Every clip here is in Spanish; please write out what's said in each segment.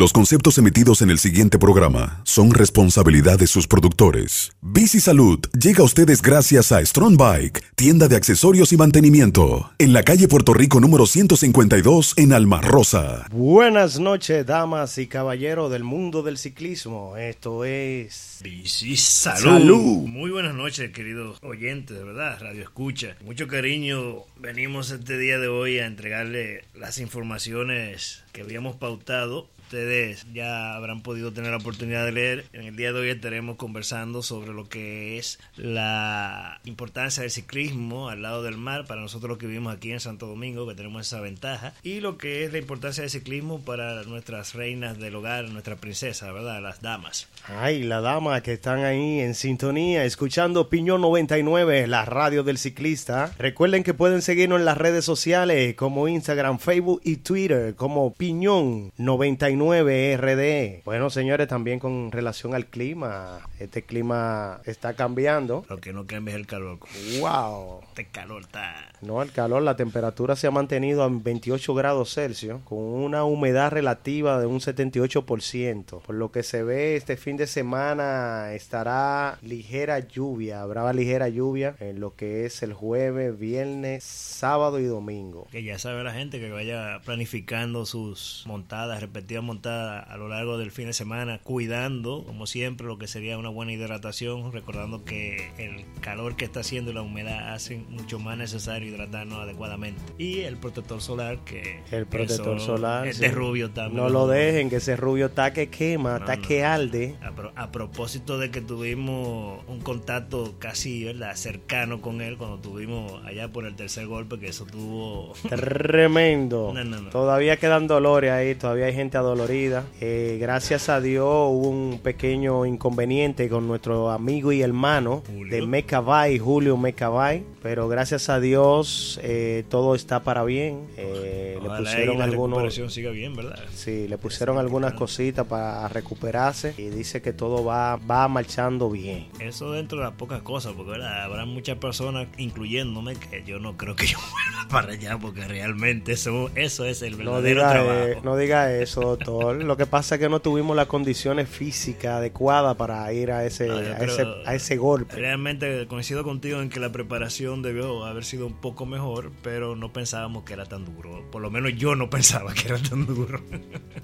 Los conceptos emitidos en el siguiente programa son responsabilidad de sus productores. Bici Salud llega a ustedes gracias a Strong Bike, tienda de accesorios y mantenimiento, en la calle Puerto Rico número 152 en Alma Rosa. Buenas noches, damas y caballeros del mundo del ciclismo. Esto es Bici Salud. Muy buenas noches, queridos oyentes, de verdad, Radio Escucha. Mucho cariño, venimos este día de hoy a entregarle las informaciones que habíamos pautado ustedes ya habrán podido tener la oportunidad de leer. En el día de hoy estaremos conversando sobre lo que es la importancia del ciclismo al lado del mar para nosotros los que vivimos aquí en Santo Domingo, que tenemos esa ventaja, y lo que es la importancia del ciclismo para nuestras reinas del hogar, nuestras princesas, ¿verdad? Las damas. Ay, las damas que están ahí en sintonía, escuchando Piñón 99, la radio del ciclista. Recuerden que pueden seguirnos en las redes sociales como Instagram, Facebook y Twitter como Piñón 99 RD. Bueno, señores, también con relación al clima, este clima está cambiando. Lo que no cambia es el calor. ¡Wow! Este calor está... No, el calor, la temperatura se ha mantenido a 28 grados Celsius, con una humedad relativa de un 78%. Por lo que se ve, este fin de semana estará ligera lluvia, habrá ligera lluvia en lo que es el jueves, viernes, sábado y domingo. Que ya sabe la gente que vaya planificando sus montadas, respectivas montada a lo largo del fin de semana, cuidando, como siempre, lo que sería una buena hidratación, recordando que el calor que está haciendo y la humedad hacen mucho más necesario hidratarnos adecuadamente. Y el protector solar, que el protector solar, este rubio también. No lo dejen, que ese rubio está que quema, está que alde. A, propósito de que tuvimos un contacto casi ¿verdad? cercano con él cuando tuvimos allá por el tercer golpe, que eso tuvo... Tremendo. todavía quedan dolores ahí, todavía hay gente adolorida eh, gracias a Dios hubo un pequeño inconveniente con nuestro amigo y hermano de Mecabay, Julio Mecabay, pero gracias a Dios eh, todo está para bien. Eh, le pusieron algunos, siga bien, ¿verdad? Sí, le pusieron algunas cositas para recuperarse y dice que todo va, va marchando bien. Eso dentro de las pocas cosas, porque habrá muchas personas, incluyéndome, que yo no creo que yo vuelva para allá, porque realmente eso, eso es el verdadero no trabajo. no diga eso, doctor. Lo que pasa es que no tuvimos las condiciones físicas adecuadas para ir a ese, a, ese golpe. Realmente coincido contigo en que la preparación debió haber sido un poco mejor, pero no pensábamos que era tan duro. Por lo menos yo no pensaba que era tan duro.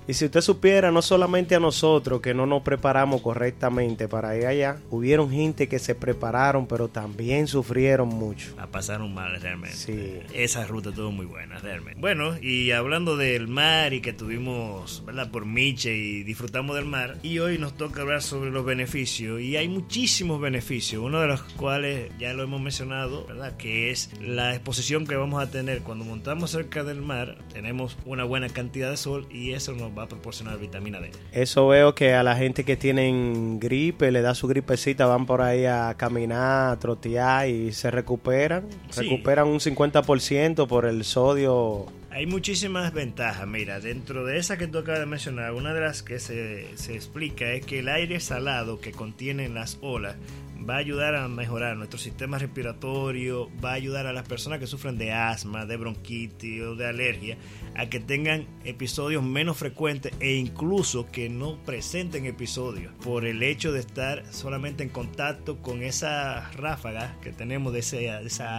Y si usted supiera, no solamente a nosotros que no nos preparamos correctamente para ir allá, hubieron gente que se prepararon, pero también sufrieron mucho. La pasaron mal realmente. Sí. Esa ruta estuvo muy buena realmente. Bueno, y hablando del mar y que tuvimos por Miche y disfrutamos del mar. Y hoy nos toca hablar sobre los beneficios. Y hay muchísimos beneficios, uno de los cuales ya lo hemos mencionado, ¿verdad? Que es la exposición que vamos a tener cuando montamos cerca del mar. Tenemos una buena cantidad de sol y eso nos va a proporcionar vitamina D. Eso veo que a la gente que tienen gripe, le da su gripecita, van por ahí a caminar, a trotear y se recuperan. Recuperan un 50% por el sodio hay muchísimas ventajas. Mira, dentro de esa que tú acabas de mencionar, una de las que se, se explica es que el aire salado que contienen las olas va a ayudar a mejorar nuestro sistema respiratorio, va a ayudar a las personas que sufren de asma, de bronquitis o de alergia a que tengan episodios menos frecuentes e incluso que no presenten episodios por el hecho de estar solamente en contacto con esas ráfagas que tenemos de ese,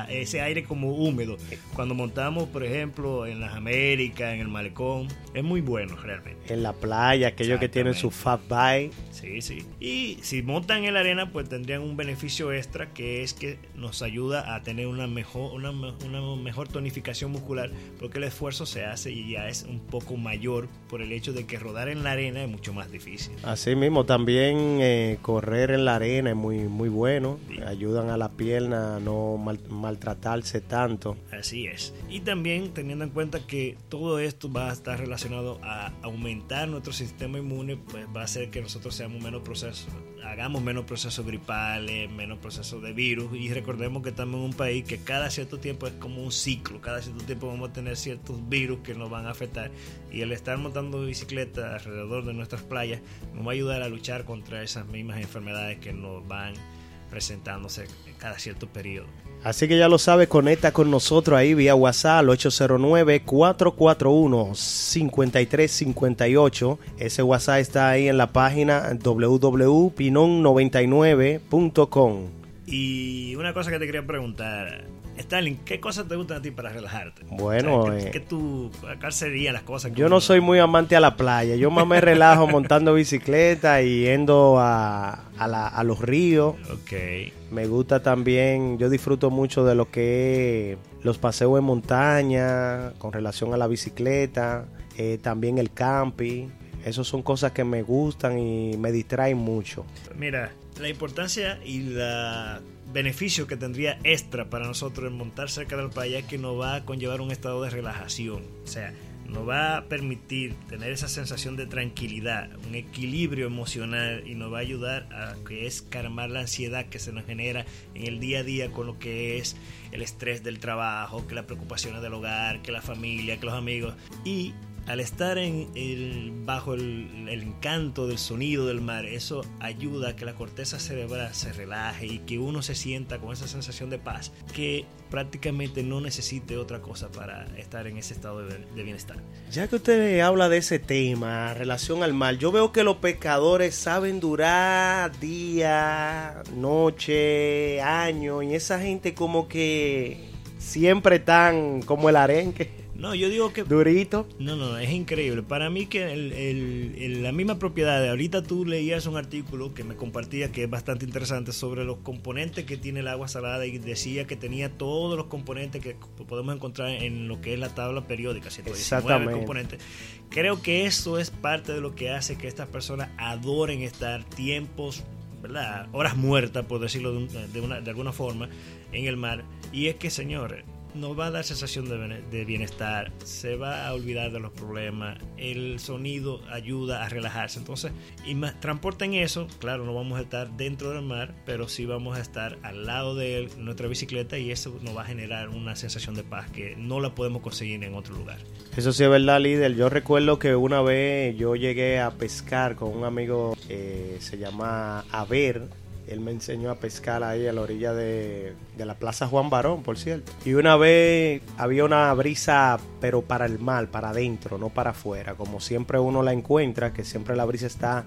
ese aire como húmedo. Cuando montamos, por ejemplo, en las Américas, en el malecón, es muy bueno realmente. En la playa, aquellos que tienen su fat bike. Sí, sí. Y si montan en la arena, pues tendrían un beneficio extra que es que nos ayuda a tener una mejor, una, una mejor tonificación muscular porque el esfuerzo se hace y ya es un poco mayor por el hecho de que rodar en la arena es mucho más difícil. Así mismo, también eh, correr en la arena es muy, muy bueno, ayudan a la pierna a no maltratarse tanto. Así es. Y también teniendo en cuenta que todo esto va a estar relacionado a aumentar nuestro sistema inmune, pues va a hacer que nosotros seamos menos procesos, hagamos menos procesos gripales, menos procesos de virus. Y recordemos que estamos en un país que cada cierto tiempo es como un ciclo, cada cierto tiempo vamos a tener ciertos virus que nos van a afectar. Y el estar montando bicicleta alrededor de nuestras playas nos va a ayudar a luchar contra esas mismas enfermedades que nos van presentándose cada cierto periodo. Así que ya lo sabes, conecta con nosotros ahí vía WhatsApp al 809-441-5358. Ese WhatsApp está ahí en la página www.pinon99.com. Y una cosa que te quería preguntar, Stalin, ¿qué cosas te gustan a ti para relajarte? Bueno, ¿qué, eh, qué tú, ¿cuáles serían las cosas? que Yo no soy muy amante a la playa. Yo más me relajo montando bicicleta y yendo a, a la- a los ríos. Ok. Me gusta también, yo disfruto mucho de lo que es los paseos en montaña con relación a la bicicleta, eh, también el camping. Esas son cosas que me gustan y me distraen mucho. Mira, la importancia y la beneficio que tendría extra para nosotros en montar cerca del playa que nos va a conllevar un estado de relajación. O sea, nos va a permitir tener esa sensación de tranquilidad, un equilibrio emocional y nos va a ayudar a que es calmar la ansiedad que se nos genera en el día a día con lo que es el estrés del trabajo, que las preocupaciones del hogar, que la familia, que los amigos. Y al estar en el, bajo el, encanto del sonido del mar, eso ayuda a que la corteza cerebral se relaje y que uno se sienta con esa sensación de paz que prácticamente no necesite otra cosa para estar en ese estado de, bienestar. Ya que usted habla de ese tema, relación al mar, yo veo que los pescadores saben durar día, noche, año, y esa gente como que siempre están como el arenque, No, yo digo que durito. No, no, es increíble. Para mí que el- el- el- la misma propiedad, de- ahorita tú leías un artículo que me compartía que es bastante interesante sobre los componentes que tiene el agua salada y decía que tenía todos los componentes que podemos encontrar en lo que es la tabla periódica, 119 Exactamente. componentes. Creo que eso es parte de lo que hace que estas personas adoren estar tiempos, ¿verdad? Horas muertas, por decirlo de, un- de una- de alguna forma, en el mar. Y es que, señores, nos va a dar sensación de, bienestar, se va a olvidar de los problemas, el sonido ayuda a relajarse. Entonces, y más, transporten eso, claro, no vamos a estar dentro del mar, pero sí vamos a estar al lado de él, nuestra bicicleta, y eso nos va a generar una sensación de paz que no la podemos conseguir en otro lugar. Eso sí es verdad, líder. Yo recuerdo que una vez yo llegué a pescar con un amigo, eh, se llama Aber. Él me enseñó a pescar ahí a la orilla de, de la Plaza Juan Barón, por cierto. Y una vez había una brisa, pero para el mar, para adentro, no para afuera. Como siempre uno la encuentra, que siempre la brisa está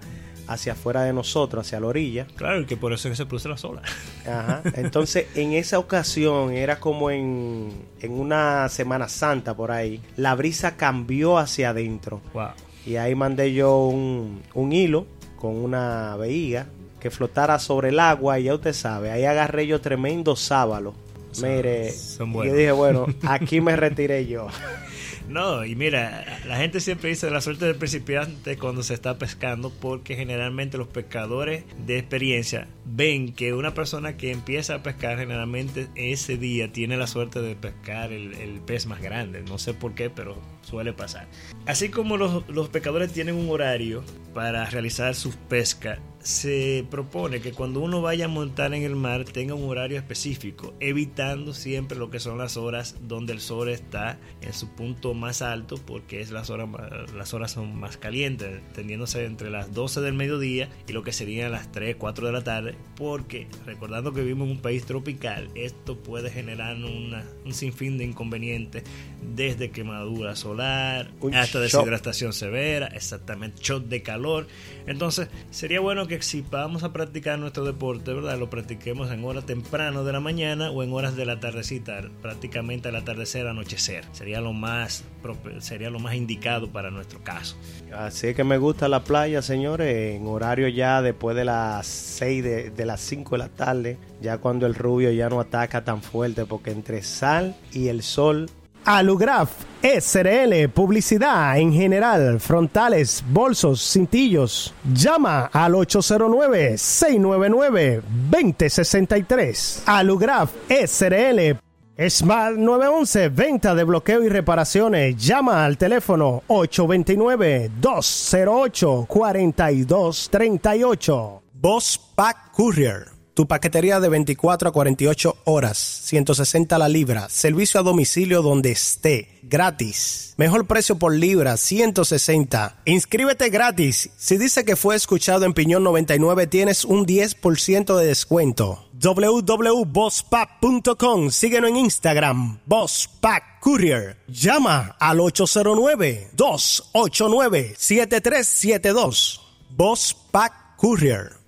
hacia afuera de nosotros, hacia la orilla. Claro, y que por eso es que se produce la sola. Ajá. Entonces, en esa ocasión, era como en, en una Semana Santa por ahí, la brisa cambió hacia adentro. Wow. Y ahí mandé yo un, un hilo con una vejiga que flotara sobre el agua y ya usted sabe, ahí agarré yo tremendo sábalo. Son- Mire, son y yo dije, bueno, aquí me retiré yo. No, y mira, la gente siempre dice la suerte del principiante cuando se está pescando porque generalmente los pescadores de experiencia ven que una persona que empieza a pescar generalmente ese día tiene la suerte de pescar el, el pez más grande. No sé por qué, pero suele pasar. Así como los, los pescadores tienen un horario para realizar sus pescas, se propone que cuando uno vaya a montar en el mar tenga un horario específico, evitando siempre lo que son las horas donde el sol está en su punto más alto, porque es las horas, las horas son más calientes, tendiéndose entre las 12 del mediodía y lo que serían las 3, 4 de la tarde, porque recordando que vivimos en un país tropical, esto puede generar una- un sinfín de inconvenientes, desde quemadura solar Un hasta shock. deshidratación severa, exactamente, shot de calor. Entonces, sería bueno que si vamos a practicar nuestro deporte, ¿verdad? Lo practiquemos en horas temprano de la mañana o en horas de la tardecita, prácticamente al atardecer, anochecer. Sería lo más sería lo más indicado para nuestro caso. Así que me gusta la playa, señores, en horario ya después de las 6 de, de las 5 de la tarde, ya cuando el rubio ya no ataca tan fuerte, porque entre sal y el sol Alugraf SRL, publicidad en general, frontales, bolsos, cintillos. Llama al 809-699-2063. Alugraf SRL. Smart 911, venta de bloqueo y reparaciones. Llama al teléfono 829-208-4238. Boss Pack Courier. Tu paquetería de 24 a 48 horas, 160 la libra, servicio a domicilio donde esté, gratis. Mejor precio por libra, 160. Inscríbete gratis. Si dice que fue escuchado en Piñón 99, tienes un 10% de descuento. www.bosspack.com. Síguenos en Instagram, Bosspack Courier. Llama al 809-289-7372. Bosspack Courier.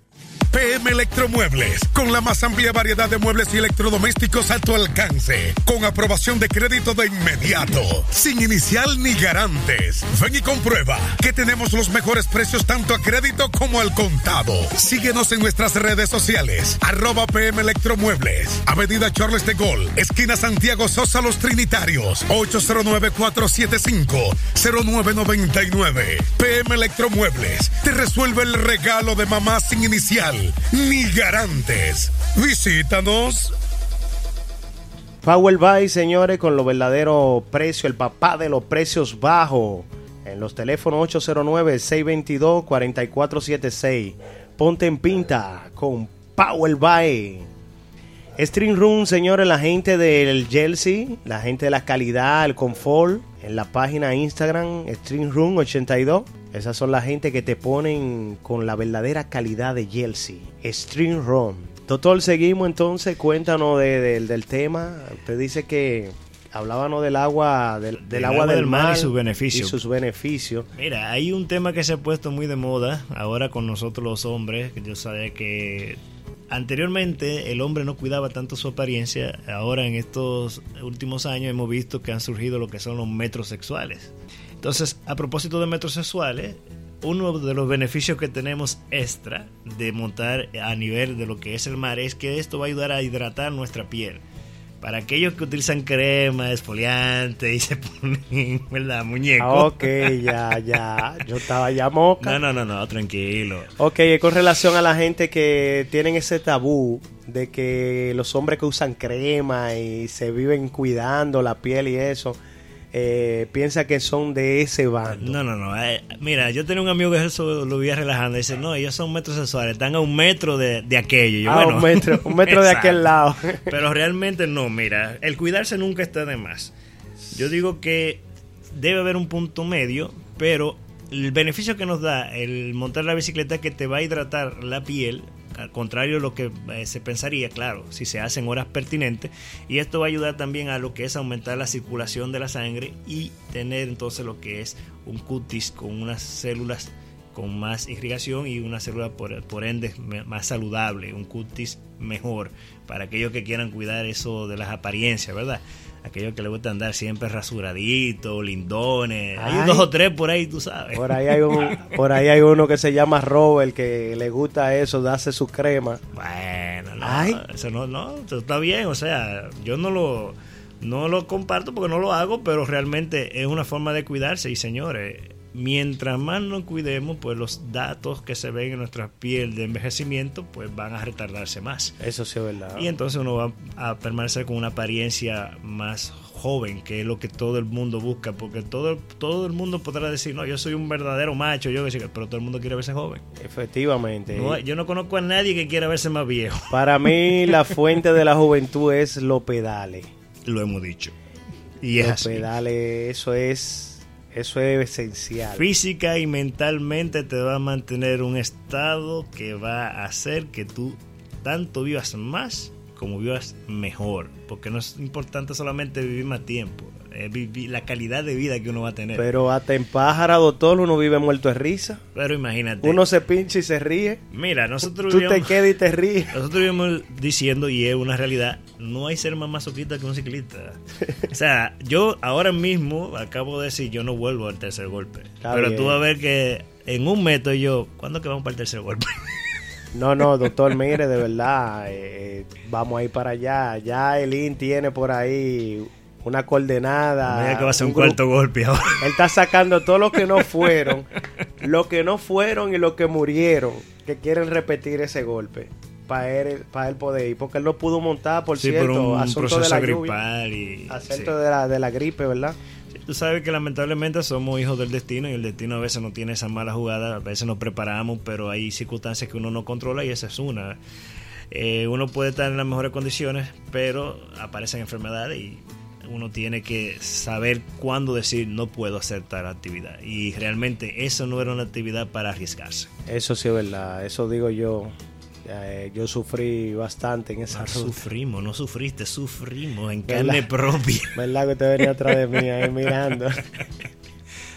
PM Electromuebles, con la más amplia variedad de muebles y electrodomésticos a tu alcance, con aprobación de crédito de inmediato, sin inicial ni garantes. Ven y comprueba que tenemos los mejores precios tanto a crédito como al contado. Síguenos en nuestras redes sociales, arroba PM Electromuebles, Avenida Charles de Gol, esquina Santiago Sosa Los Trinitarios, 809-475-0999. PM Electromuebles, te resuelve el regalo de mamá sin inicial ni garantes. Visítanos. Power Buy, señores, con lo verdadero precio, el papá de los precios bajos. En los teléfonos 809-622-4476. Ponte en pinta con Power Buy. Stream Room, señores, la gente del Chelsea, la gente de la calidad, el confort, en la página Instagram, Stream Room 82. Esas son la gente que te ponen con la verdadera calidad de Chelsea. Stream Room. Doctor, seguimos entonces, cuéntanos del tema. Usted dice que hablábamos del agua del, del agua, del, mar, y sus beneficios. Y sus beneficios. Mira, hay un tema que se ha puesto muy de moda ahora con nosotros los hombres, que yo sabía que anteriormente el hombre no cuidaba tanto su apariencia, ahora en estos últimos años hemos visto que han surgido lo que son los metrosexuales. Entonces, a propósito de metrosexuales, uno de los beneficios que tenemos extra de montar a nivel de lo que es el mar es que esto va a ayudar a hidratar nuestra piel. Para aquellos que utilizan crema, esfoliante y se ponen, ¿verdad? Muñeco. Ah, ok, ya, ya. Yo estaba ya moca. No, no, no, no, tranquilo. Ok, con relación a la gente que tienen ese tabú de que los hombres que usan crema y se viven cuidando la piel y eso eh, piensa que son de ese bando. No, no, no. Eh, mira, yo tenía un amigo que eso lo vi relajando. Dice, no, ellos son metrosexuales, están a un metro de, aquello. ah, un metro, un metro de aquel lado. Pero realmente no, mira, el cuidarse nunca está de más. Yo digo que debe haber un punto medio, pero el beneficio que nos da el montar la bicicleta es que te va a hidratar la piel al contrario de lo que eh, se pensaría, claro, si se hacen horas pertinentes. Y esto va a ayudar también a lo que es aumentar la circulación de la sangre y tener entonces lo que es un cutis con unas células con más irrigación y una célula por, por ende más saludable, un cutis mejor para aquellos que quieran cuidar eso de las apariencias, ¿verdad? aquellos que le gusta andar siempre rasuradito, lindones. hay dos o tres por ahí, tú sabes. Por ahí hay, un, por ahí hay uno que se llama Robert que le gusta eso, darse su crema. Bueno, no, eso no, no, está bien, o sea, yo no lo, no lo comparto porque no lo hago, pero realmente es una forma de cuidarse y señores, mientras más nos cuidemos, pues los datos que se ven en nuestra piel de envejecimiento, pues van a retardarse más. Eso sí es verdad. Y entonces uno va a permanecer con una apariencia más joven, que es lo que todo el mundo busca, porque todo, todo el mundo podrá decir, no, yo soy un verdadero macho, yo pero todo el mundo quiere verse joven. Efectivamente. yo no conozco a nadie que quiera verse más viejo. Para mí la fuente de la juventud es los pedales. Lo hemos dicho. Y los pedales, eso es eso es esencial. Física y mentalmente te va a mantener un estado que va a hacer que tú tanto vivas más como vivas mejor. Porque no es importante solamente vivir más tiempo, la calidad de vida que uno va a tener. Pero hasta en pájara, doctor, uno vive muerto de risa. Pero imagínate. Uno se pincha y se ríe. Mira, nosotros Tú te quedas y te ríes. Nosotros vivimos diciendo, y es una realidad, no hay ser más masoquista que un ciclista. o sea, yo ahora mismo acabo de decir, yo no vuelvo al tercer golpe. pero tú vas a ver que en un metro yo, ¿cuándo que vamos para el tercer golpe? No, no, doctor, mire, de verdad, eh, vamos a ir para allá. Ya Elín tiene por ahí una coordenada. que va a ser un, cuarto golpe ahora. Él está sacando todos los que no fueron, los que no fueron y los que murieron, que quieren repetir ese golpe para él, para él poder ir, porque él no pudo montar, por cierto, por un asunto de la lluvia, y, asunto de, la, de la gripe, ¿verdad? Tú sabes que lamentablemente somos hijos del destino y el destino a veces no tiene esa mala jugada, a veces nos preparamos, pero hay circunstancias que uno no controla y esa es una. Eh, uno puede estar en las mejores condiciones, pero aparecen enfermedades y uno tiene que saber cuándo decir no puedo hacer tal actividad. Y realmente eso no era una actividad para arriesgarse. Eso sí es verdad, eso digo yo. Eh, yo sufrí bastante en esa No ruta. sufrimos, no sufriste, sufrimos en ¿Verdad? carne propia. ¿Verdad que usted venía atrás de mí ahí mirando?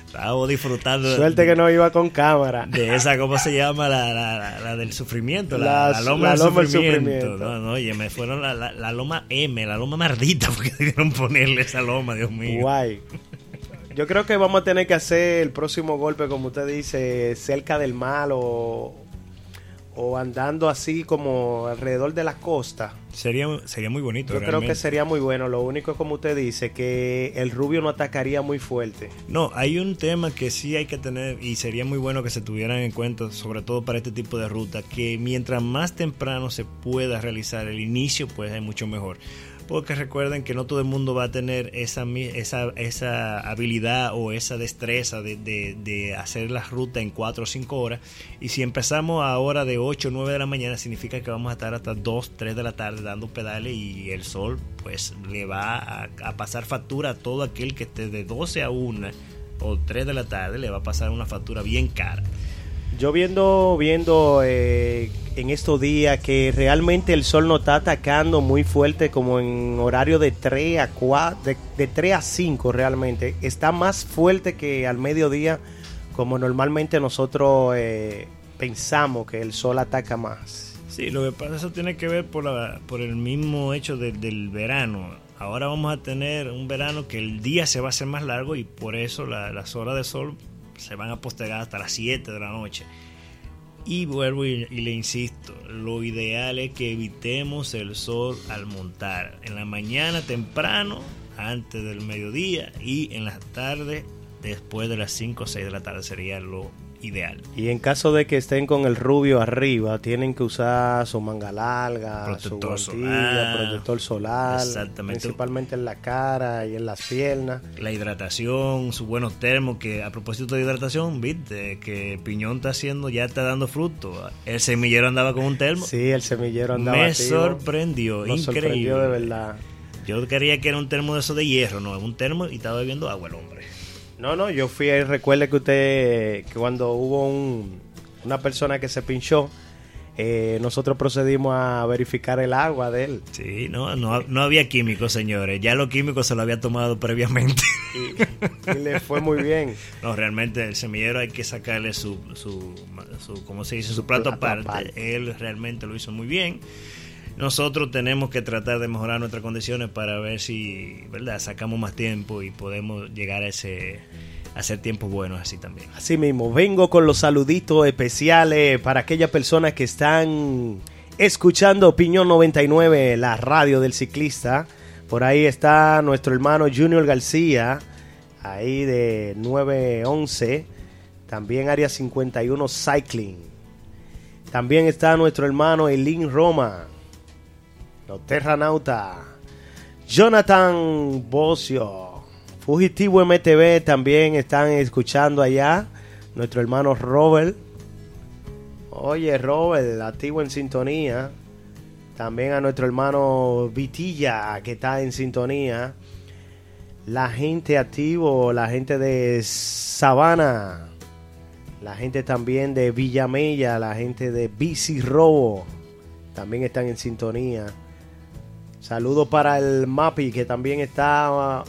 Estábamos disfrutando de- Suerte que no iba con cámara. de esa, ¿cómo se llama? La, la, la- la del sufrimiento, la, loma, del, loma sufrimiento. sufrimiento. No, no, oye, me fueron la, loma M, la loma mardita, porque debieron ponerle esa loma, Dios mío. Guay. Yo creo que vamos a tener que hacer el próximo golpe, como usted dice, cerca del mar o, o andando así como alrededor de la costa. Sería, sería muy bonito. Yo creo que sería muy bueno. Lo único, como usted dice, que el rubio no atacaría muy fuerte. No, hay un tema que sí hay que tener y sería muy bueno que se tuvieran en cuenta, sobre todo para este tipo de ruta, que mientras más temprano se pueda realizar el inicio, pues es mucho mejor. Porque recuerden que no todo el mundo va a tener esa, esa, esa habilidad o esa destreza de, de- de hacer la ruta en 4 o 5 horas. Y si empezamos a hora de 8 o 9 de la mañana, significa que vamos a estar hasta 2, 3 de la tarde dando pedales y el sol pues le va a, a pasar factura a todo aquel que esté de 12 a 1 o 3 de la tarde, le va a pasar una factura bien cara. Yo viendo, viendo eh, en estos días que realmente el sol no está atacando muy fuerte como en horario de 3 a 4, de, de 3 a 5 realmente. Está más fuerte que al mediodía como normalmente nosotros eh, pensamos que el sol ataca más. Sí, lo que pasa eso tiene que ver por, la, por el mismo hecho de- del verano. Ahora vamos a tener un verano que el día se va a hacer más largo y por eso la- las horas de sol se van a postergar hasta las 7 de la noche. Y vuelvo y, le insisto, lo ideal es que evitemos el sol al montar. En la mañana temprano, antes del mediodía y en las tardes, después de las 5 o 6 de la tarde sería lo ideal. Y en caso de que estén con el rubio arriba, tienen que usar su manga larga, Protector su guantilla, solar. protector solar, Exactamente. principalmente en la cara y en las piernas. la hidratación, sus buenos termos, que a propósito de hidratación, viste, que Piñón está haciendo, ya está dando fruto. El semillero andaba con un termo. Sí, el semillero andaba Me sorprendió, Nos increíble. sorprendió de verdad. Yo quería que era un termo de esos de hierro, no, un termo y estaba bebiendo agua el hombre. No, no, yo fui ahí, recuerde que usted, que cuando hubo un, una persona que se pinchó, eh, nosotros procedimos a verificar el agua de él. Sí, no, no, no había químicos, señores. Ya los químicos se lo había tomado previamente. Y, y le fue muy bien. No, realmente el semillero hay que sacarle su, su, su ¿cómo se dice? Su, plato, plato aparte. aparte. Él realmente lo hizo muy bien. Nosotros tenemos que tratar de mejorar nuestras condiciones para ver si, ¿verdad? Sacamos más tiempo y podemos llegar a ese hacer tiempos buenos así también. Así mismo, vengo con los saluditos especiales para aquellas personas que están escuchando Opinión 99, la radio del ciclista. Por ahí está nuestro hermano Junior García, ahí de 911. También Área 51 Cycling. También está nuestro hermano Elin Roma, los Terranauta. Jonathan Bocio, Fugitivo MTV también están escuchando allá. Nuestro hermano Robert. Oye, Robert, activo en sintonía. También a nuestro hermano Vitilla, que está en sintonía. La gente activo, la gente de Sabana. La gente también de Villamella, la gente de Bici Robo. También están en sintonía. Saludos para el MAPI que también está uh,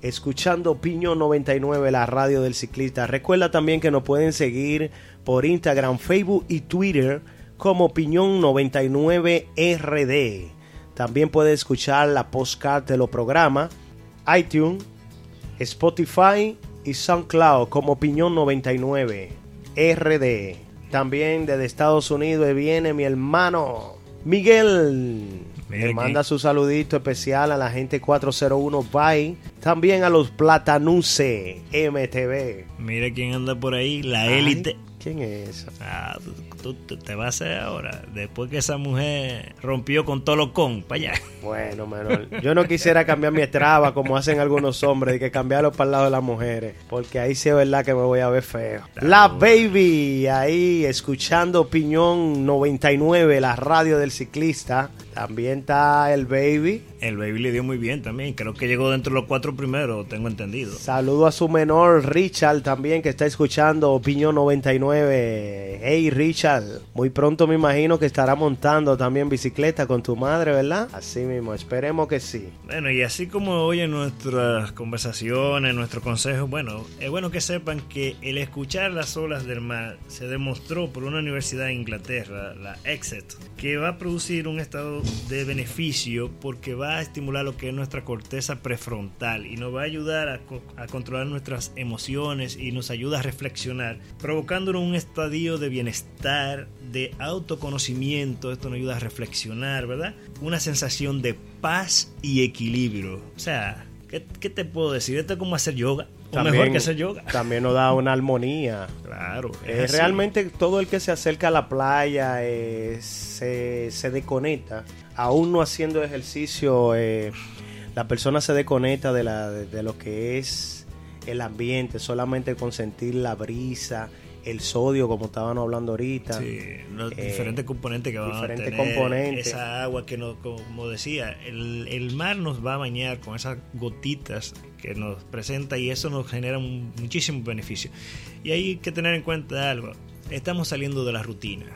escuchando Piño 99, la radio del ciclista. Recuerda también que nos pueden seguir por Instagram, Facebook y Twitter como Piñón 99RD. También puedes escuchar la postcard de los programas, iTunes, Spotify y SoundCloud como Piñón 99 RD. También desde Estados Unidos viene mi hermano Miguel. Le manda su saludito especial a la gente 401 Bye. También a los Platanuce MTV. Mira quién anda por ahí, la élite. ¿Quién es esa? Ah, tú, te vas a hacer ahora. Después que esa mujer rompió con todo lo con, para allá. Bueno, menor. Yo no quisiera cambiar mi estraba como hacen algunos hombres, y que cambiarlo para el lado de las mujeres. Porque ahí sí es verdad que me voy a ver feo. La Baby, ahí escuchando Opinión 99, la radio del ciclista. También está el Baby. El Baby le dio muy bien también. Creo que llegó dentro de los cuatro primeros, tengo entendido. Saludo a su menor Richard también que está escuchando Opinión 99. Hey Richard, muy pronto me imagino que estará montando también bicicleta con tu madre, ¿verdad? Así mismo, esperemos que sí. Bueno, y así como oyen nuestras conversaciones, nuestros consejos, bueno, es bueno que sepan que el escuchar las olas del mar se demostró por una universidad en Inglaterra, la Exeter, que va a producir un estado de beneficio porque va a estimular lo que es nuestra corteza prefrontal y nos va a ayudar a, a controlar nuestras emociones y nos ayuda a reflexionar, provocándonos un estadio de bienestar, de autoconocimiento, esto nos ayuda a reflexionar, ¿verdad? Una sensación de paz y equilibrio. O sea, ¿qué, qué te puedo decir? Esto es como hacer yoga. O mejor que hacer yoga. También nos da una armonía. Claro. Eh, realmente todo el que se acerca a la playa eh, se, se, desconecta. Aún no haciendo ejercicio, eh, la persona se desconecta de, la, de, de, lo que es el ambiente, solamente con sentir la brisa, el sodio, como estaban hablando ahorita. Sí, los eh, diferentes componentes que van diferentes a tener. componentes. Esa agua que, nos, como decía, el, el, mar nos va a bañar con esas gotitas que nos presenta y eso nos genera un, muchísimo beneficio. Y hay que tener en cuenta algo. Estamos saliendo de la rutina.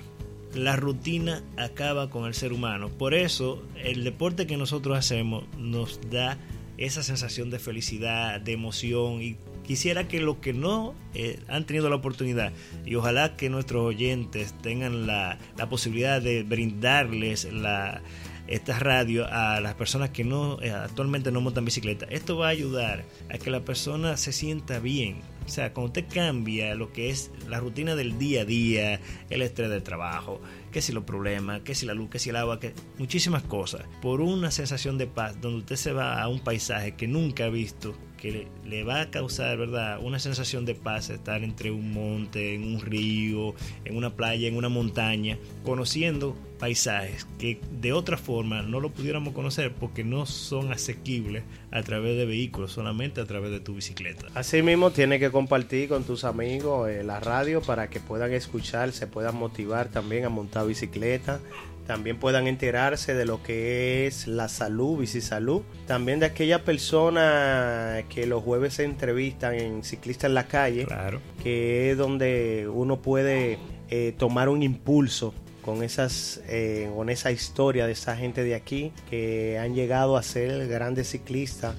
La rutina acaba con el ser humano. Por eso el deporte que nosotros hacemos nos da esa sensación de felicidad, de emoción y quisiera que los que no eh, han tenido la oportunidad y ojalá que nuestros oyentes tengan la, la posibilidad de brindarles la, esta radio a las personas que no eh, actualmente no montan bicicleta. Esto va a ayudar a que la persona se sienta bien. O sea, cuando usted cambia lo que es la rutina del día a día, el estrés del trabajo, que si los problemas, que si la luz, que si el agua, que muchísimas cosas, por una sensación de paz, donde usted se va a un paisaje que nunca ha visto, que le, va a causar, ¿verdad? Una sensación de paz estar entre un monte, en un río, en una playa, en una montaña, conociendo paisajes que de otra forma no lo pudiéramos conocer porque no son asequibles a través de vehículos, solamente a través de tu bicicleta. Así mismo tienes que compartir con tus amigos eh, la radio para que puedan escuchar, se puedan motivar también a montar bicicleta, también puedan enterarse de lo que es la salud, bicisalud, también de aquella persona que los jueves se entrevistan en Ciclista en la Calle, claro. que es donde uno puede eh, tomar un impulso con esas eh, con esa historia de esa gente de aquí que han llegado a ser grandes ciclistas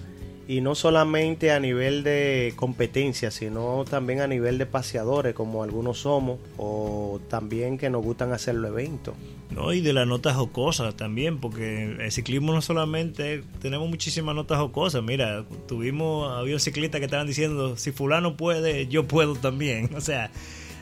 y no solamente a nivel de competencia, sino también a nivel de paseadores, como algunos somos, o también que nos gustan hacer los eventos. No, y de las notas jocosas también, porque el ciclismo no solamente, tenemos muchísimas notas jocosas. Mira, tuvimos, había un ciclista que estaban diciendo, si fulano puede, yo puedo también. O sea,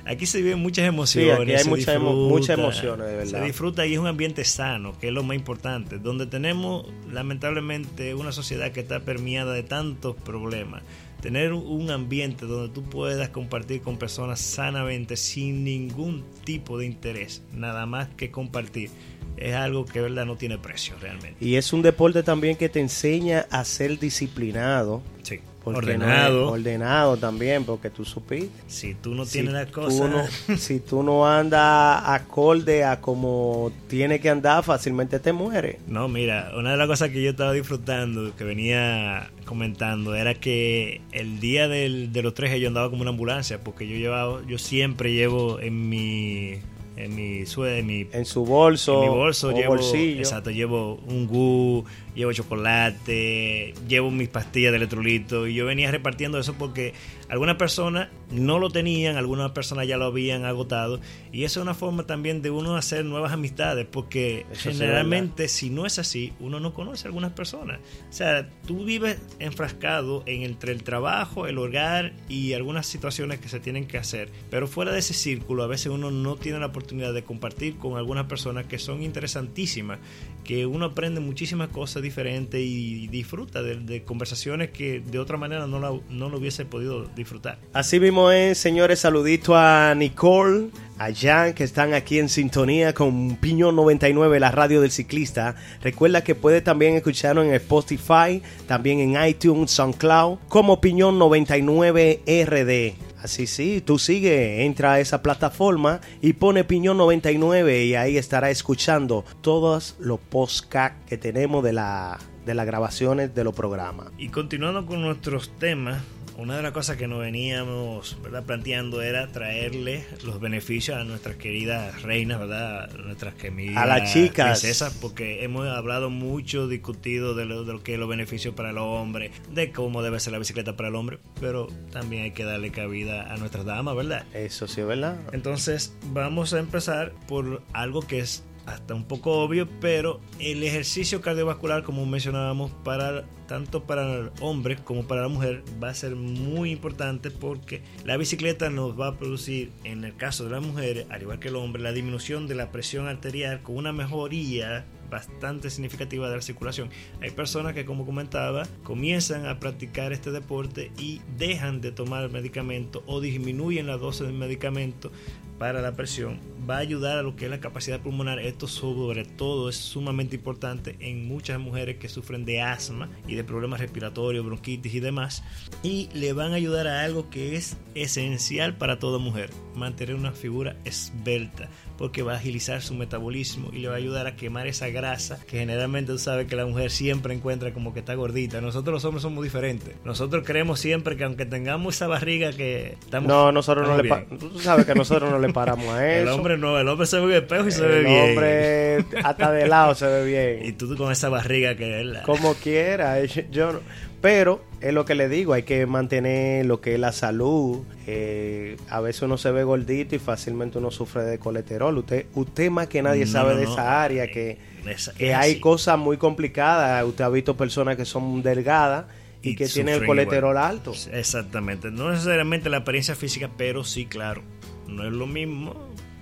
aquí se viven muchas emociones. Sí, aquí hay muchas emo mucha emociones, de verdad. Se disfruta y es un ambiente sano, que es lo más importante. Donde tenemos, lamentablemente, una sociedad que está permeada de tantos problemas. Tener un ambiente donde tú puedas compartir con personas sanamente, sin ningún tipo de interés, nada más que compartir es algo que verdad no tiene precio realmente. Y es un deporte también que te enseña a ser disciplinado. Sí. Ordenado. No ordenado también, porque tú supiste. Si tú no tienes si las cosas. No, si tú no andas acorde a como tiene que andar, fácilmente te mueres. No, mira, una de las cosas que yo estaba disfrutando, que venía comentando, era que el día del, de los tres yo andaba como una ambulancia, porque yo llevaba, yo siempre llevo en mi en mi, en mi en su bolso, en mi bolso llevo, bolsillo. exacto, llevo un gu, llevo chocolate, llevo mis pastillas de electrolito y yo venía repartiendo eso porque algunas personas no lo tenían, algunas personas ya lo habían agotado y eso es una forma también de uno hacer nuevas amistades porque eso generalmente si no es así, uno no conoce a algunas personas. O sea, tú vives enfrascado en entre el trabajo, el hogar y algunas situaciones que se tienen que hacer, pero fuera de ese círculo a veces uno no tiene la oportunidad de compartir con algunas personas que son interesantísimas, que uno aprende muchísimas cosas diferentes y disfruta de, conversaciones que de otra manera no, no lo hubiese podido disfrutar. Así mismo es, señores, saludito a Nicole a Jan que están aquí en sintonía con Piñón 99, la radio del ciclista. Recuerda que puede también escucharnos en Spotify, también en iTunes, SoundCloud, como Piñón 99 RD. Así sí, tú sigue, entra a esa plataforma y pone Piñón 99 y ahí estará escuchando todos los podcasts que tenemos de, la, de las grabaciones de los programas. Y continuando con nuestros temas, una de las cosas que nos veníamos ¿verdad? planteando era traerle los beneficios a nuestras queridas reinas, ¿verdad? Nuestras queridas a las chicas. princesas, porque hemos hablado mucho, discutido de lo, de lo que es los beneficios para el hombre, de cómo debe ser la bicicleta para el hombre, pero también hay que darle cabida a nuestras damas, ¿verdad? Eso sí, ¿verdad? Entonces vamos a empezar por algo que es hasta un poco obvio, pero el ejercicio cardiovascular, como mencionábamos, para tanto para el hombre como para la mujer va a ser muy importante porque la bicicleta nos va a producir, en el caso de las mujeres, al igual que el hombre, la disminución de la presión arterial con una mejoría bastante significativa de la circulación. Hay personas que, como comentaba, comienzan a practicar este deporte y dejan de tomar medicamento o disminuyen la dosis de medicamento para la presión va a ayudar a lo que es la capacidad pulmonar. Esto sobre todo es sumamente importante en muchas mujeres que sufren de asma y de problemas respiratorios, bronquitis y demás. Y le van a ayudar a algo que es esencial para toda mujer, mantener una figura esbelta, porque va a agilizar su metabolismo y le va a ayudar a quemar esa grasa que generalmente tú sabes que la mujer siempre encuentra como que está gordita. Nosotros los hombres somos diferentes. Nosotros creemos siempre que aunque tengamos esa barriga que estamos No, nosotros no le tú sabes que nosotros no le paramos a eso. El hombre no, el hombre se ve en el espejo y se ve bien. El hombre hasta de lado se ve bien. Y tú con esa barriga que es Como quiera, yo no pero es lo que le digo, hay que mantener lo que es la salud. Eh, a veces uno se ve gordito y fácilmente uno sufre de colesterol. Usted, usted más que nadie No, sabe no, de no. esa área que, Es hay cosas muy complicadas. Usted ha visto personas que son delgadas y, Y que tienen el colesterol igual. alto. Exactamente. No necesariamente la apariencia física, pero sí, claro. No es lo mismo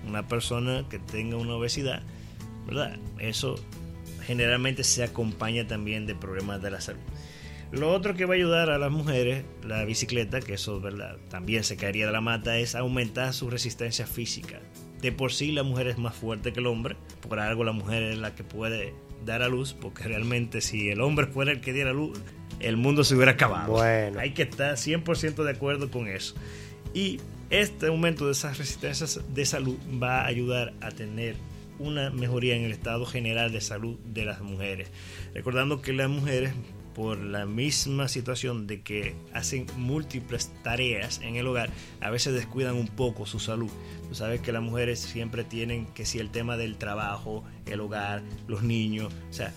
una persona que tenga una obesidad, ¿verdad? Eso generalmente se acompaña también de problemas de la salud. Lo otro que va a ayudar a las mujeres, la bicicleta, que eso ¿verdad? también se caería de la mata, es aumentar su resistencia física. De por sí la mujer es más fuerte que el hombre, por algo la mujer es la que puede dar a luz, porque realmente si el hombre fuera el que diera luz, el mundo se hubiera acabado. Bueno. Hay que estar 100% de acuerdo con eso. Y este aumento de esas resistencias de salud va a ayudar a tener una mejoría en el estado general de salud de las mujeres. Recordando que las mujeres, por la misma situación de que hacen múltiples tareas en el hogar, a veces descuidan un poco su salud. Tú sabes que las mujeres siempre tienen que si el tema del trabajo, el hogar, los niños, o sea,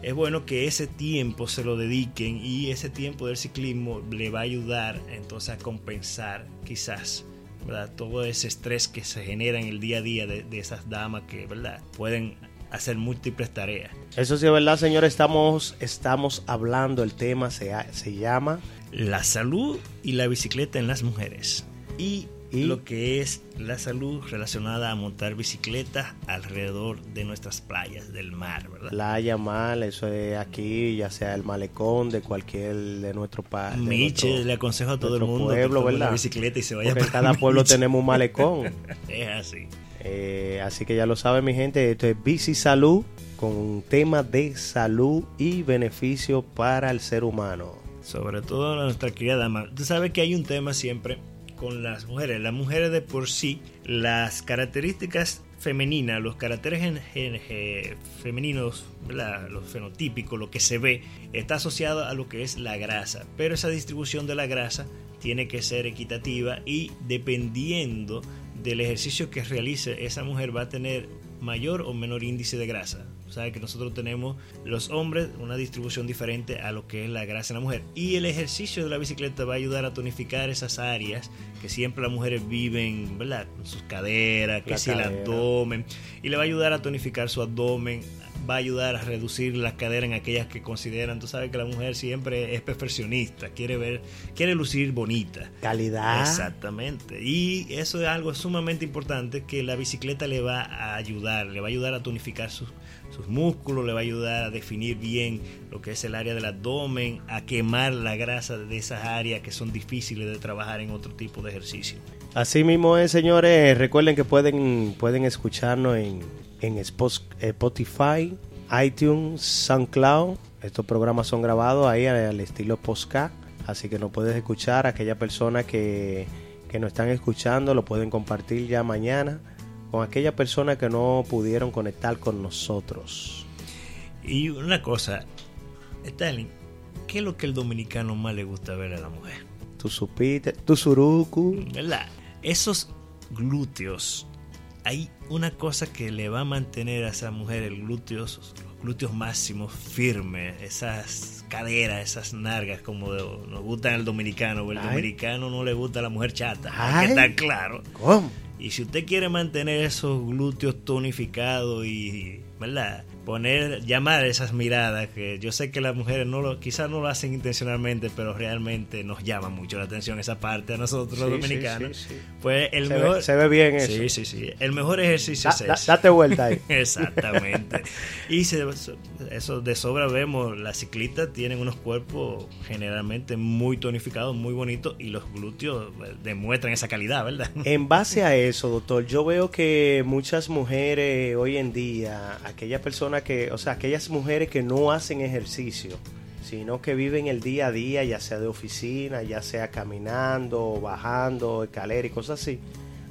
es bueno que ese tiempo se lo dediquen y ese tiempo del ciclismo le va a ayudar entonces a compensar quizás ¿verdad? todo ese estrés que se genera en el día a día de, de esas damas que ¿verdad? pueden hacer múltiples tareas. Eso sí es verdad, señores. Estamos, estamos hablando, el tema se, se llama La salud y la bicicleta en las mujeres. Y, Y- lo que es la salud relacionada a montar bicicletas alrededor de nuestras playas, del mar, ¿verdad? playa, mal, eso es aquí, ya sea el malecón de cualquier de nuestro país. Miche, le aconsejo a todo el mundo pueblo, que bicicleta y se vaya Porque para cada pueblo tenemos un malecón. Es así. Eh, así que ya lo saben mi gente, esto es Bici Salud con un tema de salud y beneficio para el ser humano. Sobre todo nuestra querida dama. Tú sabes que hay un tema siempre con las mujeres. Las mujeres de por sí, las características femeninas, los caracteres gen- ge- femeninos, los fenotípicos, lo que se ve, está asociado a lo que es la grasa. Pero esa distribución de la grasa tiene que ser equitativa y dependiendo del ejercicio que realice esa mujer va a tener mayor o menor índice de grasa. O sea que nosotros tenemos los hombres una distribución diferente a lo que es la grasa en la mujer. Y el ejercicio de la bicicleta va a ayudar a tonificar esas áreas que siempre las mujeres viven, ¿verdad? Sus caderas, que si el abdomen. Y le va a ayudar a tonificar su abdomen, va a ayudar a reducir la cadera en aquellas que consideran, tú sabes que la mujer siempre es perfeccionista, quiere ver, quiere lucir bonita. Calidad. Exactamente. Y eso es algo sumamente importante que la bicicleta le va a ayudar, le va a ayudar a tonificar sus, sus músculos, le va a ayudar a definir bien lo que es el área del abdomen, a quemar la grasa de esas áreas que son difíciles de trabajar en otro tipo de ejercicio. Así mismo es, señores. Recuerden que pueden, pueden escucharnos en, en Spotify, iTunes, SoundCloud. Estos programas son grabados ahí al estilo podcast. Así que nos puedes escuchar. Aquella persona que, que nos están escuchando lo pueden compartir ya mañana con aquella persona que no pudieron conectar con nosotros. Y una cosa, Stalin, ¿qué es lo que el dominicano más le gusta ver a la mujer? Tu supite, tu suruku. ¿Verdad? Esos glúteos, hay una cosa que le va a mantener a esa mujer el glúteos, los glúteos máximos firmes, esas caderas, esas nargas como nos gustan al dominicano, el dominicano no le gusta a la mujer chata, que estar claro. ¿Cómo? Y si usted quiere mantener esos glúteos tonificados y, ¿verdad? Poner, llamar esas miradas que yo sé que las mujeres no lo, quizás no lo hacen intencionalmente, pero realmente nos llama mucho la atención esa parte a nosotros los dominicanos. pues el se mejor, ve, se ve bien eso. Sí, sí, sí. El mejor ejercicio es ese. Date vuelta ahí. Exactamente. y se, eso de sobra vemos, las ciclistas tienen unos cuerpos generalmente muy tonificados, muy bonitos y los glúteos eh, demuestran esa calidad, ¿verdad? En base a eso, doctor, yo veo que muchas mujeres hoy en día, aquellas personas que, o sea, aquellas mujeres que no hacen ejercicio, sino que viven el día a día, ya sea de oficina, ya sea caminando, bajando, escalera y cosas así,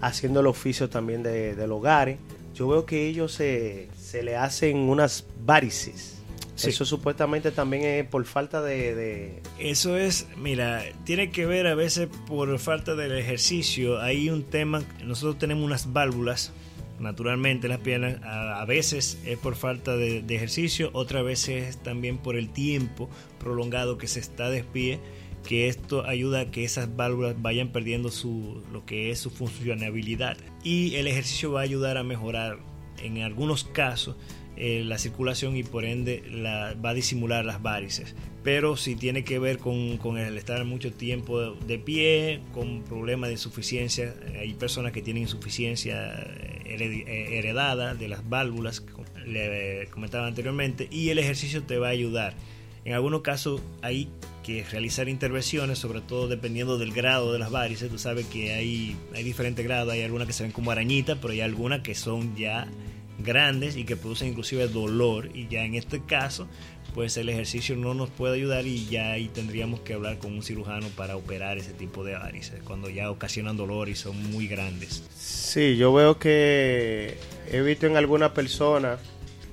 haciendo el oficio también de, del hogar, yo veo que ellos se, se le hacen unas varices. Eso supuestamente también es por falta de, de, Eso es, mira, tiene que ver a veces por falta del ejercicio. Hay un tema, nosotros tenemos unas válvulas naturalmente las piernas, a, veces es por falta de, ejercicio, otras veces también por el tiempo prolongado que se está de pie, que esto ayuda a que esas válvulas vayan perdiendo su, lo que es su. Y el ejercicio va a ayudar a mejorar en algunos casos eh, la circulación y por ende va a disimular las varices. Pero si tiene que ver con, el estar mucho tiempo de pie, con problemas de insuficiencia, hay personas que tienen insuficiencia eh, heredada de las válvulas, le comentaba anteriormente, y el ejercicio te va a ayudar. En algunos casos hay que realizar intervenciones, sobre todo dependiendo del grado de las varices. Tú sabes que hay, hay diferentes grados, hay algunas que se ven como arañitas, pero hay algunas que son ya grandes y que producen inclusive dolor y ya en este caso pues el ejercicio no nos puede ayudar y ya ahí tendríamos que hablar con un cirujano para operar ese tipo de varices cuando ya ocasionan dolor y son muy grandes. Sí, yo veo que he visto en alguna persona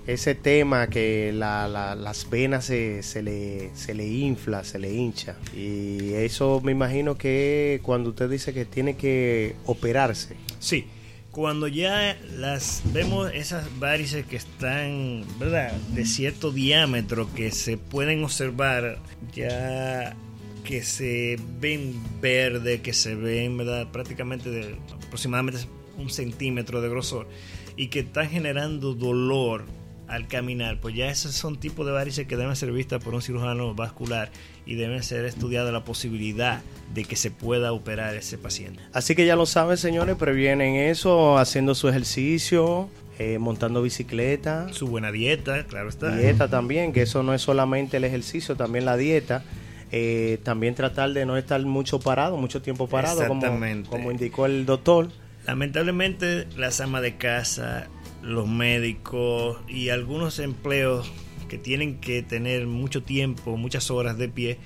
ese tema que las venas se, se, le, se le infla, se le hincha. Y eso me imagino que cuando usted dice que tiene que operarse. Sí, cuando ya las vemos esas varices que están, ¿verdad? De cierto diámetro que se pueden observar ya que se ven verde, que se ven, ¿verdad? Prácticamente de aproximadamente un centímetro de grosor y que están generando dolor al caminar, pues ya esos son tipos de varices que deben ser vistas por un cirujano vascular y deben ser estudiada la posibilidad de que se pueda operar ese paciente. Así que ya lo saben, señores, previenen eso haciendo su ejercicio, eh, montando bicicleta. Su buena dieta, claro está. Dieta también, que eso no es solamente el ejercicio, también la dieta. Eh, también tratar de no estar mucho parado, mucho tiempo parado, como, como indicó el doctor. Lamentablemente, las amas de casa los médicos y algunos empleos que tienen que tener mucho tiempo, muchas horas de pie,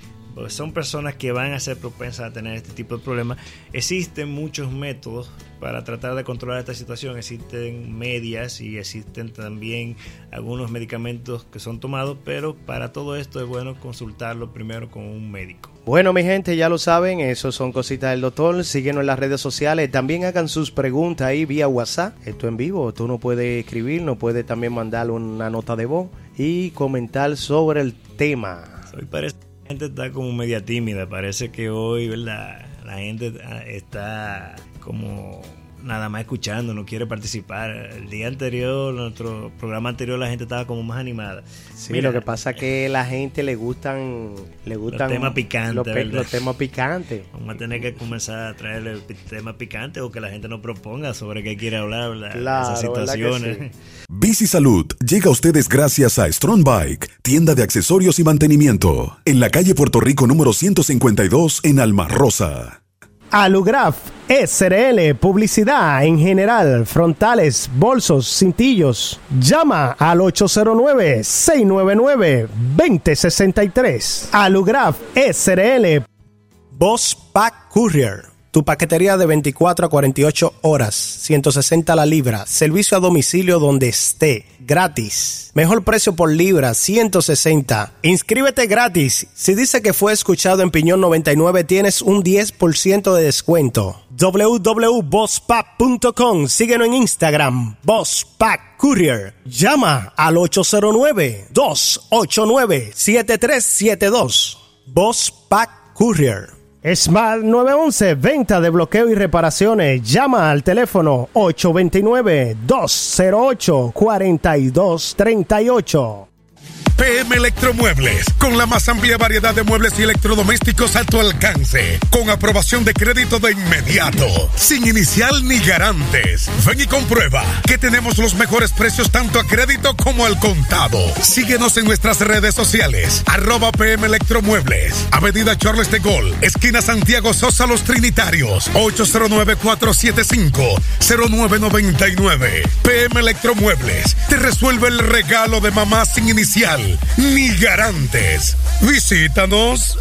son personas que van a ser propensas a tener este tipo de problemas. Existen muchos métodos para tratar de controlar esta situación. Existen medias y existen también algunos medicamentos que son tomados, pero para todo esto es bueno consultarlo primero con un médico. Bueno, mi gente, ya lo saben, eso son cositas del doctor. Síguenos en las redes sociales. También hagan sus preguntas ahí vía WhatsApp. Esto en vivo. Tú no puedes escribir, no puedes también mandar una nota de voz y comentar sobre el tema. Gente está como media tímida. Parece que hoy, ¿verdad? La gente está como nada más escuchando, no quiere participar. El día anterior, nuestro programa anterior, la gente estaba como más animada. Sí, lo que pasa es que a la gente le gustan, le gustan los temas picantes. Los, temas picantes. Vamos a tener que comenzar a traer el tema picante o que la gente nos proponga sobre qué quiere hablar, esas situaciones. Bici Salud llega a ustedes gracias a Strong Bike, tienda de accesorios y mantenimiento, en la calle Puerto Rico número 152 en Alma Rosa. Alugraf SRL, publicidad en general, frontales, bolsos, cintillos. Llama al 809-699-2063. Alugraf SRL. Boss Pack Courier. Tu paquetería de 24 a 48 horas, 160 la libra, servicio a domicilio donde esté, gratis. Mejor precio por libra, 160. Inscríbete gratis. Si dice que fue escuchado en Piñón 99, tienes un 10% de descuento. www.bosspack.com. Síguenos en Instagram, Boss Pack Courier. Llama al 809-289-7372. Boss Pack Courier. Smart 911, venta de bloqueo y reparaciones. Llama al teléfono 829-208-4238. PM Electromuebles, con la más amplia variedad de muebles y electrodomésticos a tu alcance, con aprobación de crédito de inmediato, sin inicial ni garantes. Ven y comprueba que tenemos los mejores precios tanto a crédito como al contado. Síguenos en nuestras redes sociales, arroba PM Electromuebles, Avenida Charles de Gol, esquina Santiago Sosa Los Trinitarios, 809-475-0999. PM Electromuebles, te resuelve el regalo de mamá sin inicial ni garantes. Visítanos.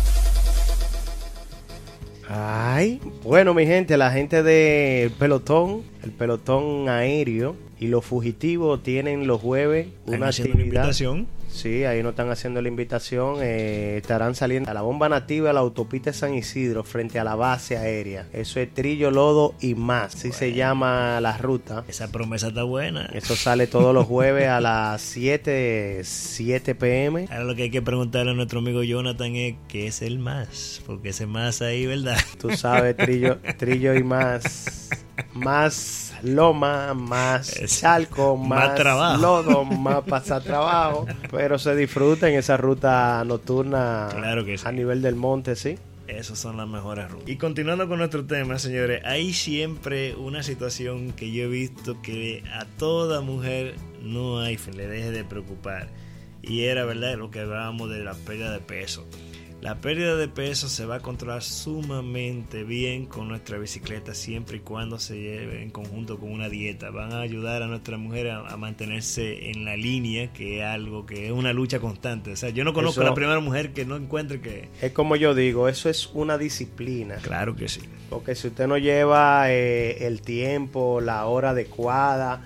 Ay, bueno, mi gente, la gente del pelotón, el pelotón aéreo y los fugitivos tienen los jueves una actividad. invitación. Sí, ahí nos están haciendo la invitación. eh, estarán saliendo a la bomba nativa de la autopista de San Isidro frente a la base aérea. Eso es trillo, lodo y más. Así se llama la ruta. Esa promesa está buena. Eso sale todos los jueves a las 7, 7 pm. Ahora lo que hay que preguntarle a nuestro amigo Jonathan es qué es el más, porque ese más ahí, ¿verdad? Tú sabes, trillo, trillo y más. Más loma, más Es- charco, más más, trabajo. lodo, más pasar trabajo. Pero se disfruta en esa ruta nocturna Claro que sí. a nivel del monte, sí. Esas son las mejores rutas. Y continuando con nuestro tema, señores, hay siempre una situación que yo he visto que a toda mujer no hay le deje de preocupar. Y era, ¿verdad?, lo que hablábamos de la pérdida de peso. La pérdida de peso se va a controlar sumamente bien con nuestra bicicleta siempre y cuando se lleve en conjunto con una dieta. Van a ayudar a nuestra mujer a, a mantenerse en la línea, que es algo que es una lucha constante. O sea, yo no conozco Eso- a la primera mujer que no encuentre que... Es como yo digo, eso es una disciplina. Claro que sí. Porque si usted no lleva eh, el tiempo, la hora adecuada,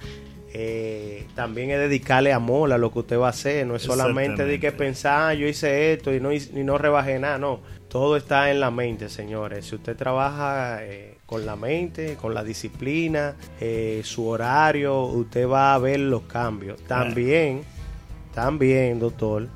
eh, también es dedicarle amor a lo que usted va a hacer. No es solamente de que pensar, "Ah, yo hice esto y no, y no rebajé nada. No, todo está en la mente, señores. Si usted trabaja eh, con la mente, con la disciplina, eh, su horario, usted va a ver los cambios. También, también, doctor,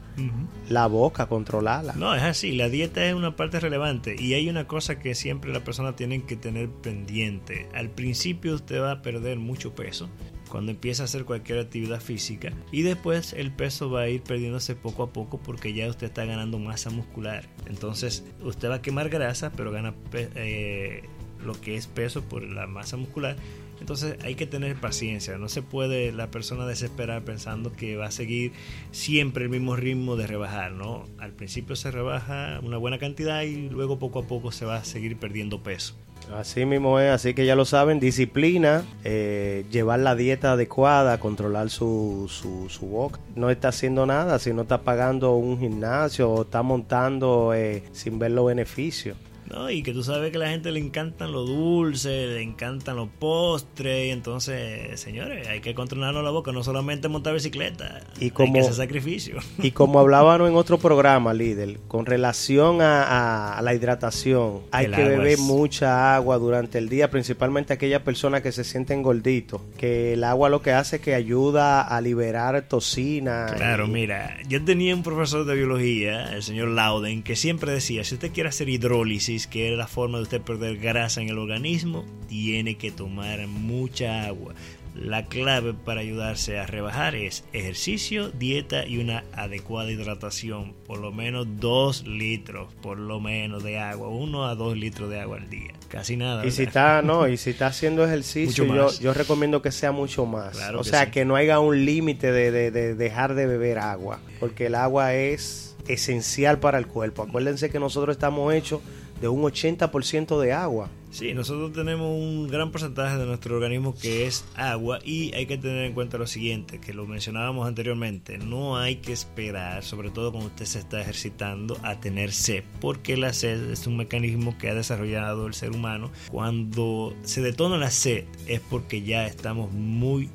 la boca, controlarla. No, es así, la dieta es una parte relevante y hay una cosa que siempre la persona tiene que tener pendiente. Al principio usted va a perder mucho peso cuando empieza a hacer cualquier actividad física y después el peso va a ir perdiéndose poco a poco porque ya usted está ganando masa muscular. Entonces usted va a quemar grasa pero gana eh, lo que es peso por la masa muscular. Entonces hay que tener paciencia, no se puede la persona desesperar pensando que va a seguir siempre el mismo ritmo de rebajar, ¿no? Al principio se rebaja una buena cantidad y luego poco a poco se va a seguir perdiendo peso. Así mismo es, así que ya lo saben, disciplina, eh, llevar la dieta adecuada, controlar su, su, su boca. No está haciendo nada si no está pagando un gimnasio o está montando eh, sin ver los beneficios. ¿No? Y que tú sabes que a la gente le encantan lo dulce, le encantan los postres, y entonces, señores, hay que controlarnos la boca, no solamente montar bicicleta, Y hay como- que hacer sacrificio. Y como hablábamos en otro programa, líder, con relación a, a- a la hidratación, hay El que beber es- mucha agua durante el día, principalmente aquellas personas que se sienten gorditos, que el agua lo que hace es que ayuda a liberar toxina. Claro, y- mira, yo tenía un profesor de biología, el señor Lauden, que siempre decía, si usted quiere hacer hidrólisis, que es la forma de usted perder grasa en el organismo, tiene que tomar mucha agua. La clave para ayudarse a rebajar es ejercicio, dieta y una adecuada hidratación. Por lo menos dos litros, por lo menos, de agua. Uno a dos litros de agua al día. Casi nada. Y si está, no, y si está haciendo ejercicio, yo, yo recomiendo que sea mucho más. Claro o que sea, sí. que no haya un límite de, de- de dejar de beber agua, porque el agua es esencial para el cuerpo. Acuérdense que nosotros estamos hechos de un 80% de agua. Sí, nosotros tenemos un gran porcentaje de nuestro organismo que es agua y hay que tener en cuenta lo siguiente, que lo mencionábamos anteriormente, no hay que esperar, sobre todo cuando usted se está ejercitando, a tener sed, porque la sed es un mecanismo que ha desarrollado el ser humano. Cuando se detona la sed es porque ya estamos muy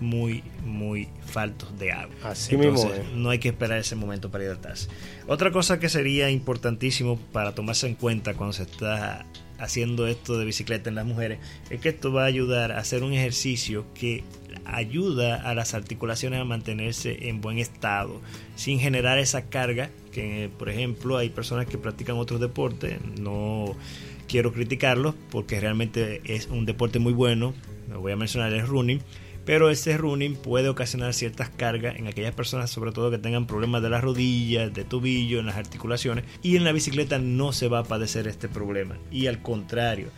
muy, muy faltos de agua. Así mismo. No hay que esperar ese momento para hidratarse. Otra cosa que sería importantísimo para tomarse en cuenta cuando se está haciendo esto de bicicleta en las mujeres es que esto va a ayudar a hacer un ejercicio que ayuda a las articulaciones a mantenerse en buen estado sin generar esa carga que por ejemplo hay personas que practican otros deportes no quiero criticarlos porque realmente es un deporte muy bueno me voy a mencionar el running pero ese running puede ocasionar ciertas cargas en aquellas personas, sobre todo que tengan problemas de las rodillas, de tobillo, en las articulaciones, y en la bicicleta no se va a padecer este problema. Y al contrario,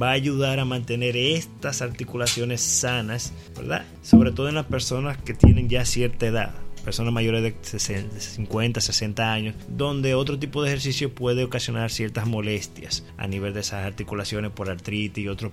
va a ayudar a mantener estas articulaciones sanas, ¿verdad? Sobre todo en las personas que tienen ya cierta edad personas mayores de 50, 60 años, donde otro tipo de ejercicio puede ocasionar ciertas molestias a nivel de esas articulaciones por artritis y otros,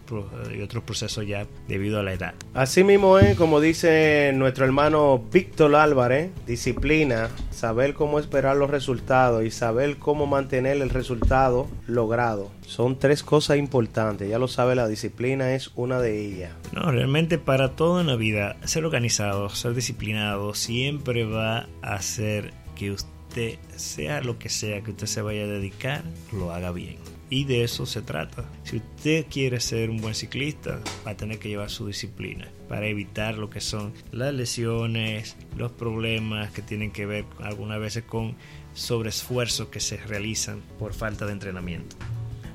y otros procesos ya debido a la edad. Así mismo es, como dice nuestro hermano Víctor Álvarez, disciplina, saber cómo esperar los resultados y saber cómo mantener el resultado logrado. Son tres cosas importantes, ya lo sabe, la disciplina es una de ellas. No, realmente para todo en la vida, ser organizado, ser disciplinado, siempre va a hacer que usted, sea lo que sea que usted se vaya a dedicar, lo haga bien. Y de eso se trata. Si usted quiere ser un buen ciclista, va a tener que llevar su disciplina para evitar lo que son las lesiones, los problemas que tienen que ver algunas veces con sobreesfuerzos que se realizan por falta de entrenamiento.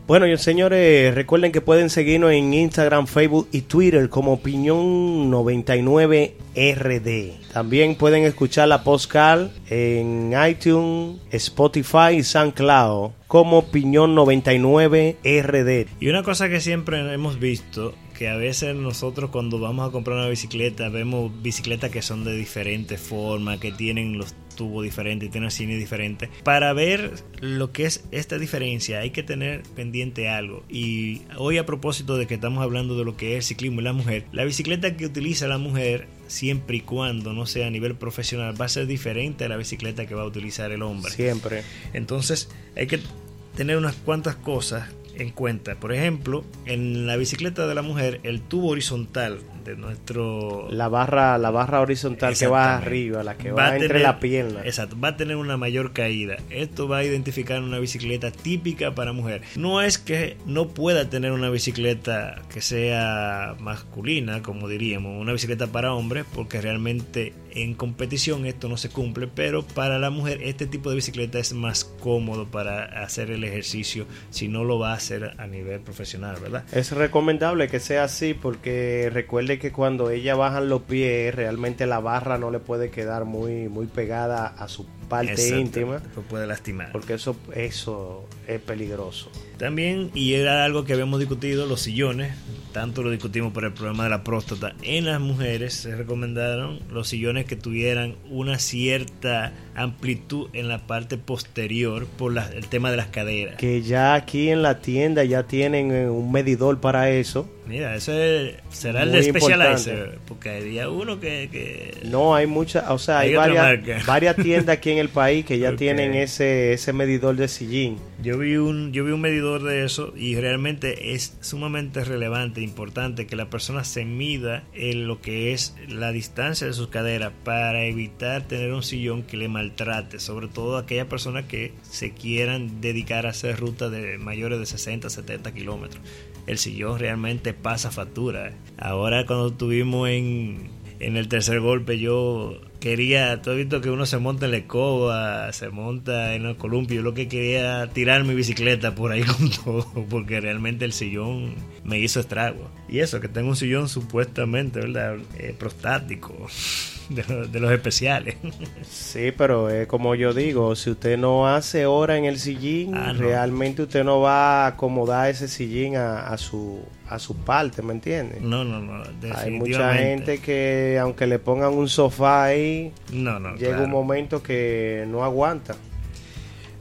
Bueno, y señores, recuerden que pueden seguirnos en Instagram, Facebook y Twitter como Opinión 99RD. También pueden escuchar la postcard en iTunes, Spotify y SoundCloud como Opinión 99RD. Y una cosa que siempre hemos visto que a veces nosotros cuando vamos a comprar una bicicleta vemos bicicletas que son de diferente forma, que tienen los tubos diferentes, tienen cine diferente. Para ver lo que es esta diferencia hay que tener pendiente algo. Y hoy a propósito de que estamos hablando de lo que es el ciclismo y la mujer, la bicicleta que utiliza la mujer siempre y cuando no sea a nivel profesional va a ser diferente a la bicicleta que va a utilizar el hombre. Siempre. Entonces hay que tener unas cuantas cosas en cuenta. Por ejemplo, en la bicicleta de la mujer, el tubo horizontal de nuestro... La barra, la barra horizontal que va arriba, la que va, entre la pierna. Exacto, va a tener una mayor caída. Esto va a identificar una bicicleta típica para mujer. No es que no pueda tener una bicicleta que sea masculina, como diríamos, una bicicleta para hombres, porque realmente en competición esto no se cumple, pero para la mujer este tipo de bicicleta es más cómodo para hacer el ejercicio si no lo va a hacer a nivel profesional, ¿verdad? Es recomendable que sea así porque recuerde que cuando ella baja los pies realmente la barra no le puede quedar muy, muy pegada a su parte íntima. Eso puede lastimar. Porque eso, eso es peligroso. También, y era algo que habíamos discutido, los sillones, tanto lo discutimos por el problema de la próstata, en las mujeres se recomendaron los sillones que tuvieran una cierta amplitud en la parte posterior por el tema de las caderas. Que ya aquí en la tienda ya tienen eh, un medidor para eso. Mira, ese será el de Specialized, porque hay día uno que, No, hay muchas, o sea, hay, varias, varias, tiendas aquí en el país que ya tienen ese, ese medidor de sillín. Yo vi, un, yo vi un medidor de eso y realmente es sumamente relevante, importante que la persona se mida en lo que es la distancia de sus caderas para evitar tener un sillón que le maltrate, sobre todo aquellas personas que se quieran dedicar a hacer rutas de mayores de 60, 70 kilómetros el sillón realmente pasa factura. Ahora cuando estuvimos en, en el tercer golpe yo quería, tú has visto que uno se monta en la escoba, se monta en el columpio, yo lo que quería tirar mi bicicleta por ahí con todo, porque realmente el sillón me hizo estrago. Y eso, que tengo un sillón supuestamente, ¿verdad? Eh, prostático de, los especiales. Sí, pero es como yo digo, si usted no hace hora en el sillín, ah, realmente usted no va a acomodar ese sillín a, su a su parte, ¿me entiende? No, no, no. Hay mucha gente que aunque le pongan un sofá ahí, no, no, llega un momento que no aguanta.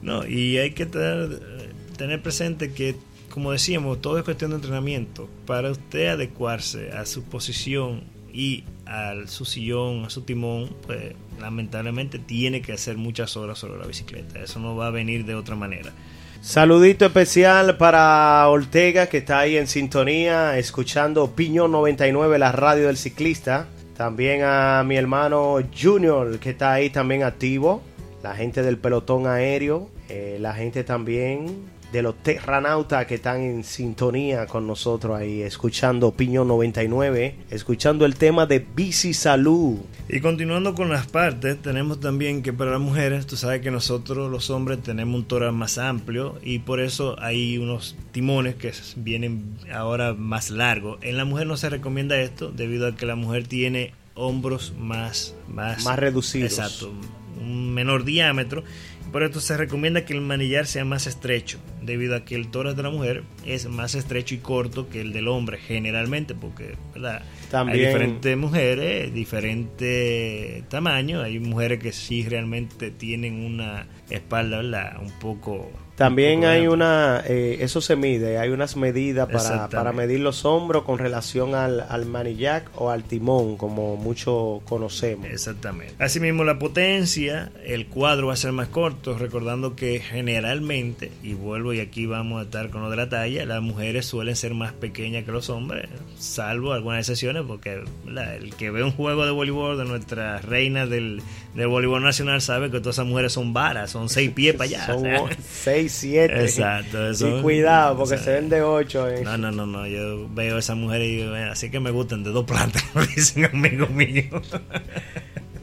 No, y hay que tener tener presente que, como decíamos, todo es cuestión de entrenamiento. Para usted adecuarse a su posición y a su sillón, a su timón, pues lamentablemente tiene que hacer muchas horas sobre la bicicleta. Eso no va a venir de otra manera. Saludito especial para Ortega que está ahí en sintonía, escuchando Piñón 99, la radio del ciclista. También a mi hermano Junior que está ahí también activo. La gente del pelotón aéreo. Eh, la gente también de los terranautas que están en sintonía con nosotros ahí, escuchando Piñón 99, escuchando el tema de Bici Salud. Y continuando con las partes, tenemos también que para las mujeres, tú sabes que nosotros los hombres tenemos un tórax más amplio y por eso hay unos timones que vienen ahora más largos. En la mujer no se recomienda esto debido a que la mujer tiene hombros más, más, más reducidos. Exacto, un menor diámetro por esto se recomienda que el manillar sea más estrecho, debido a que el tórax de la mujer es más estrecho y corto que el del hombre, generalmente, porque ¿verdad? hay diferentes mujeres, diferente tamaño. Hay mujeres que sí realmente tienen una espalda ¿verdad? un poco también hay una, eh, eso se mide, hay unas medidas para, para medir los hombros con relación al, al manillac o al timón, como muchos conocemos. Exactamente. Asimismo, la potencia, el cuadro va a ser más corto, recordando que generalmente, y vuelvo y aquí vamos a estar con lo de la talla, las mujeres suelen ser más pequeñas que los hombres, salvo algunas excepciones, porque el que ve un juego de voleibol de nuestras reinas del, del voleibol nacional sabe que todas esas mujeres son varas, son seis pies para allá. Son seis 7. Exacto. Eso, y cuidado, porque se ven de 8. Eh. No, no, no, no. Yo veo a esa mujer y digo, así que me gustan de dos plantas, dicen amigos míos.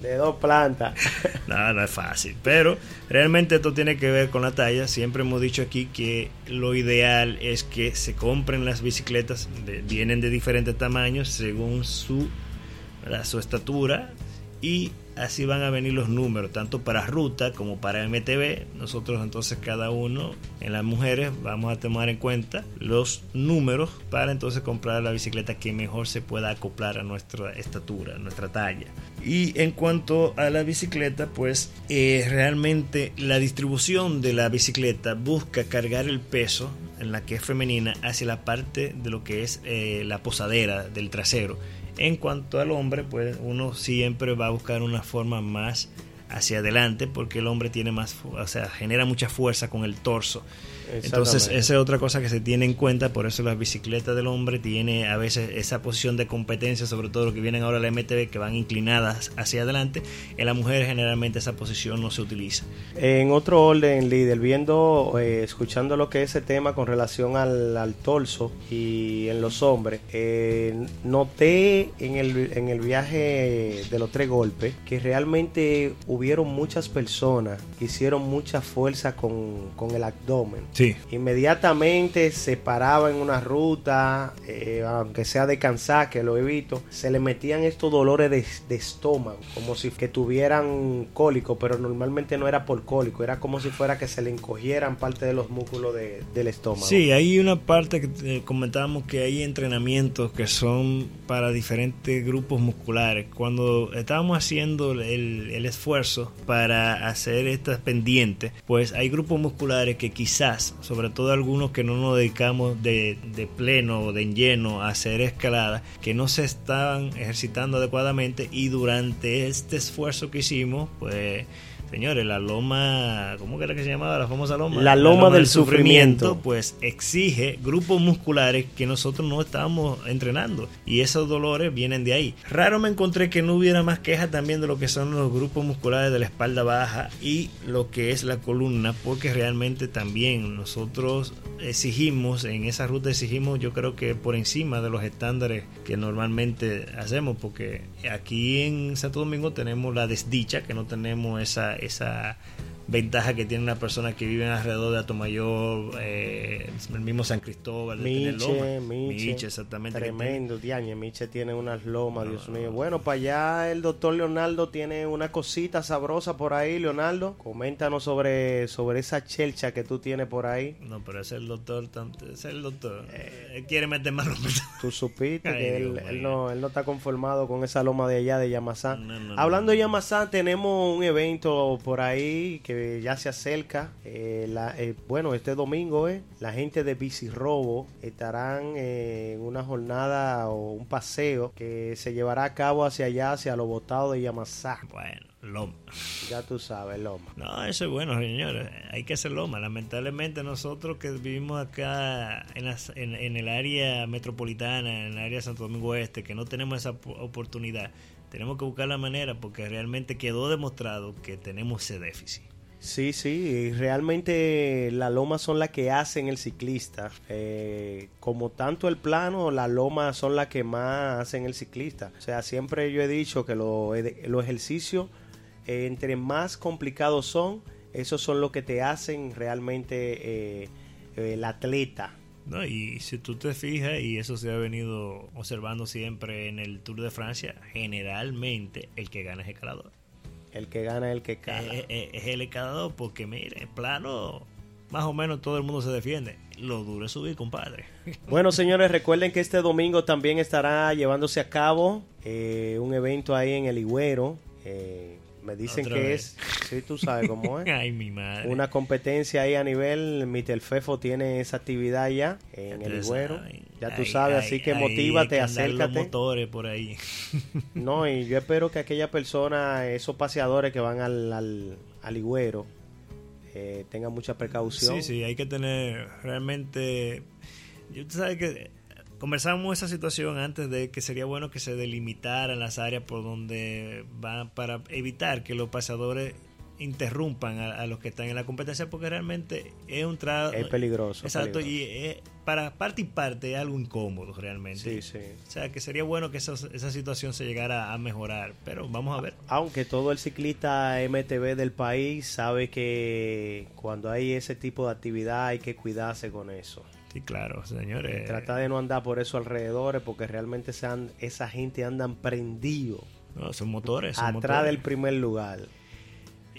de dos plantas. No, no es fácil. Pero realmente esto tiene que ver con la talla. Siempre hemos dicho aquí que lo ideal es que se compren las bicicletas, vienen de diferentes tamaños según su, su estatura y así van a venir los números, tanto para ruta como para MTB. Nosotros entonces cada uno en las mujeres vamos a tomar en cuenta los números para entonces comprar la bicicleta que mejor se pueda acoplar a nuestra estatura, a nuestra talla. Y en cuanto a la bicicleta, pues eh, realmente la distribución de la bicicleta busca cargar el peso en la que es femenina hacia la parte de lo que es eh, la posadera del trasero en cuanto al hombre, pues uno siempre va a buscar una forma más hacia adelante porque el hombre tiene más, o sea, genera mucha fuerza con el torso. Entonces, esa es otra cosa que se tiene en cuenta, por eso las bicicletas del hombre tiene a veces esa posición de competencia, sobre todo lo que vienen ahora la MTB, que van inclinadas hacia adelante. En la mujer generalmente esa posición no se utiliza. En otro orden, líder, viendo, eh, escuchando lo que es ese tema con relación al, al torso y en los hombres, eh, noté en el, en el viaje de los tres golpes que realmente hubieron muchas personas que hicieron mucha fuerza con, con el abdomen Inmediatamente se paraba en una ruta, eh, aunque sea de cansar, que lo he visto, se le metían estos dolores de, estómago, como si que tuvieran cólico, pero normalmente no era por cólico, era como si fuera que se le encogieran parte de los músculos del estómago. Sí, hay una parte que comentábamos que hay entrenamientos que son para diferentes grupos musculares. Cuando estábamos haciendo el, el esfuerzo para hacer estas pendientes, pues hay grupos musculares que quizás sobre todo algunos que no nos dedicamos de, de pleno o de lleno a hacer escalada, que no se estaban ejercitando adecuadamente y durante este esfuerzo que hicimos, pues Señores, la loma, ¿cómo era que se llamaba la famosa loma? La loma, del, sufrimiento, pues exige grupos musculares que nosotros no estábamos entrenando y esos dolores vienen de ahí. Raro me encontré que no hubiera más quejas también de lo que son los grupos musculares de la espalda baja y lo que es la columna, porque realmente también nosotros exigimos, en esa ruta exigimos yo creo que por encima de los estándares que normalmente hacemos, porque aquí en Santo Domingo tenemos la desdicha que no tenemos esa esa ventaja que tiene una persona que vive alrededor de Atomayor, eh, el mismo San Cristóbal, Miche, Miche, exactamente. Tremendo, Diañe, Miche tiene unas lomas, Dios mío. Bueno, para allá el doctor Leonardo tiene una cosita sabrosa por ahí, Leonardo. Coméntanos sobre, sobre esa chelcha que tú tienes por ahí. No, pero es el doctor, es el doctor. Eh, él quiere meter más Tú supiste que él, no, él no está conformado con esa loma de allá de Yamasán. Hablando de Yamasán, tenemos un evento por ahí que que ya se acerca. Eh, la, eh, bueno, este domingo eh, la gente de Bici Robo estarán en una jornada o un paseo que se llevará a cabo hacia allá, hacia los botados de Yamasá. Bueno, Loma. Ya tú sabes, Loma. No, eso es bueno, señores. Hay que hacer Loma. Lamentablemente nosotros que vivimos acá en, en, en el área metropolitana, en el área de Santo Domingo Este, que no tenemos esa oportunidad, tenemos que buscar la manera porque realmente quedó demostrado que tenemos ese déficit. Sí, sí, realmente las lomas son las que hacen el ciclista. Eh, como tanto el plano, las lomas son las que más hacen el ciclista. O sea, siempre yo he dicho que los ejercicios, eh, entre más complicados son, esos son los que te hacen realmente eh, el atleta. No, y si tú te fijas, y eso se ha venido observando siempre en el Tour de Francia, generalmente el que gana es escalador. El que gana es el que cala. Es, es, el escalador porque, mire, plano, más o menos todo el mundo se defiende. Lo duro es subir, compadre. Bueno, señores, recuerden que este domingo también estará llevándose a cabo eh, un evento ahí en el Higüero. Eh, me dicen que es, sí, tú sabes cómo es. Ay, mi madre. Una competencia ahí a nivel, Mitel Fefo tiene esa actividad ya en el Higüero. Ya tú sabes, así que motívate, acércate. Los motores por ahí. no, y yo espero que aquella persona, esos paseadores que van al, al, al Higüero, eh, tengan mucha precaución. Sí, sí, hay que tener realmente... Tú sabes que conversamos esa situación antes de que sería bueno que se delimitaran las áreas por donde van para evitar que los pasadores interrumpan a, los que están en la competencia porque realmente es un trato es peligroso exacto y para parte y parte es algo incómodo realmente. Sí, sí. o sea que sería bueno que esa, esa situación se llegara a mejorar pero vamos a ver. Aunque todo el ciclista MTV del país sabe que cuando hay ese tipo de actividad hay que cuidarse con eso Sí, claro, señores. Trata de no andar por esos alrededores porque realmente esa gente andan prendidos. No, son motores. Son atrás del primer lugar.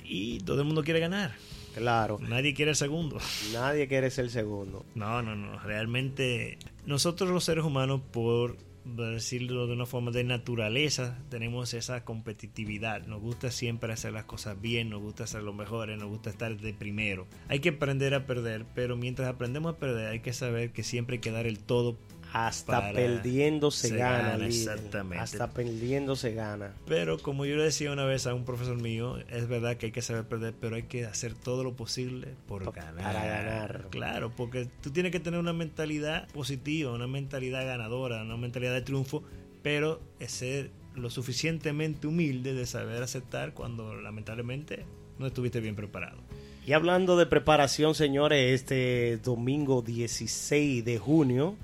Y todo el mundo quiere ganar. Claro. Nadie quiere el segundo. Nadie quiere ser el segundo. No, no, no. Realmente nosotros los seres humanos, por decirlo de una forma de naturaleza, tenemos esa competitividad. Nos gusta siempre hacer las cosas bien, nos gusta hacer lo mejor, nos gusta estar de primero. Hay que aprender a perder, pero mientras aprendemos a perder hay que saber que siempre hay que dar el todo hasta perdiendo se, gana, gana exactamente. Hasta perdiendo se gana. Pero como yo le decía una vez a un profesor mío, es verdad que hay que saber perder, pero hay que hacer todo lo posible por ganar. Para ganar. Claro, porque tú tienes que tener una mentalidad positiva, una mentalidad ganadora, una mentalidad de triunfo, pero ser lo suficientemente humilde de saber aceptar cuando lamentablemente no estuviste bien preparado. Y hablando de preparación, señores, este domingo 16 de junio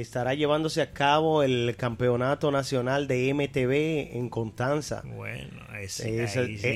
estará llevándose a cabo el campeonato nacional de MTV en Constanza. Bueno, ahí,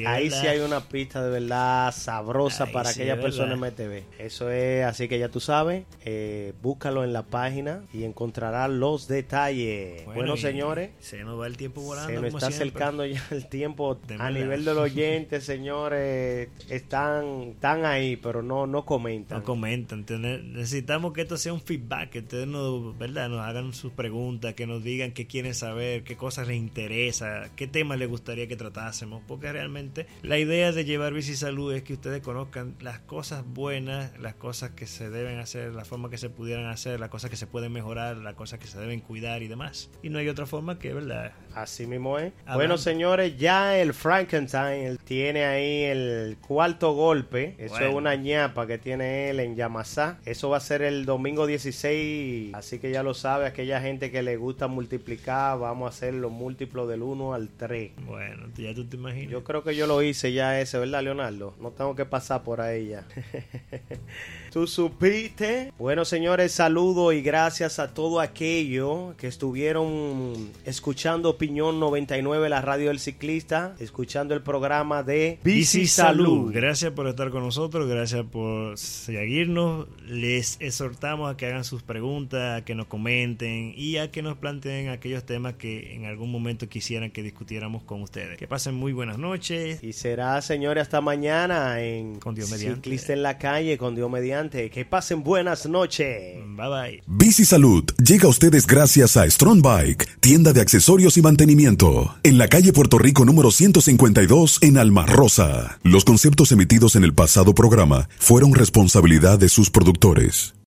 ahí, sí, hay una pista de verdad sabrosa para aquella persona MTV. Eso es, así que ya tú sabes, eh, búscalo en la página y encontrarás los detalles. Bueno, señores, se nos va el tiempo volando. Se nos está acercando ya el tiempo a nivel del oyente, señores, están, están ahí, pero no, no comentan. No comentan. necesitamos que esto sea un feedback, que ustedes nos Nos hagan sus preguntas, que nos digan qué quieren saber, qué cosas les interesa, qué temas les gustaría que tratásemos, porque realmente la idea de llevar Bici Salud es que ustedes conozcan las cosas buenas, las cosas que se deben hacer, la forma que se pudieran hacer, las cosas que se pueden mejorar, las cosas que se deben cuidar y demás. Y no hay otra forma que, ¿verdad? Así mismo es. Bueno, señores, ya el Frankenstein tiene ahí el cuarto golpe. Eso es una ñapa que tiene él en Yamasá. Eso va a ser el domingo 16, así que ya lo sabe, aquella gente que le gusta multiplicar, vamos a hacer los múltiplos del 1 al 3. Bueno, ya tú te imaginas. Yo creo que yo lo hice ya ese, ¿verdad, Leonardo? No tengo que pasar por ahí ya. ¿Tú supiste? Bueno, señores, saludo y gracias a todo aquello que estuvieron escuchando Opinión 99, la radio del ciclista, escuchando el programa de Bici Salud. Gracias por estar con nosotros, gracias por seguirnos. Les exhortamos a que hagan sus preguntas, a que nos comenten y a que nos planteen aquellos temas que en algún momento quisieran que discutiéramos con ustedes. Que pasen muy buenas noches. Y será, señores, hasta mañana en con Dios mediante. Ciclista en la calle, con Dios mediante. Que pasen buenas noches. Bye bye. Bici Salud llega a ustedes gracias a Strong Bike, tienda de accesorios y mantenimiento mantenimiento. En la calle Puerto Rico número 152 en Alma Rosa. Los conceptos emitidos en el pasado programa fueron responsabilidad de sus productores.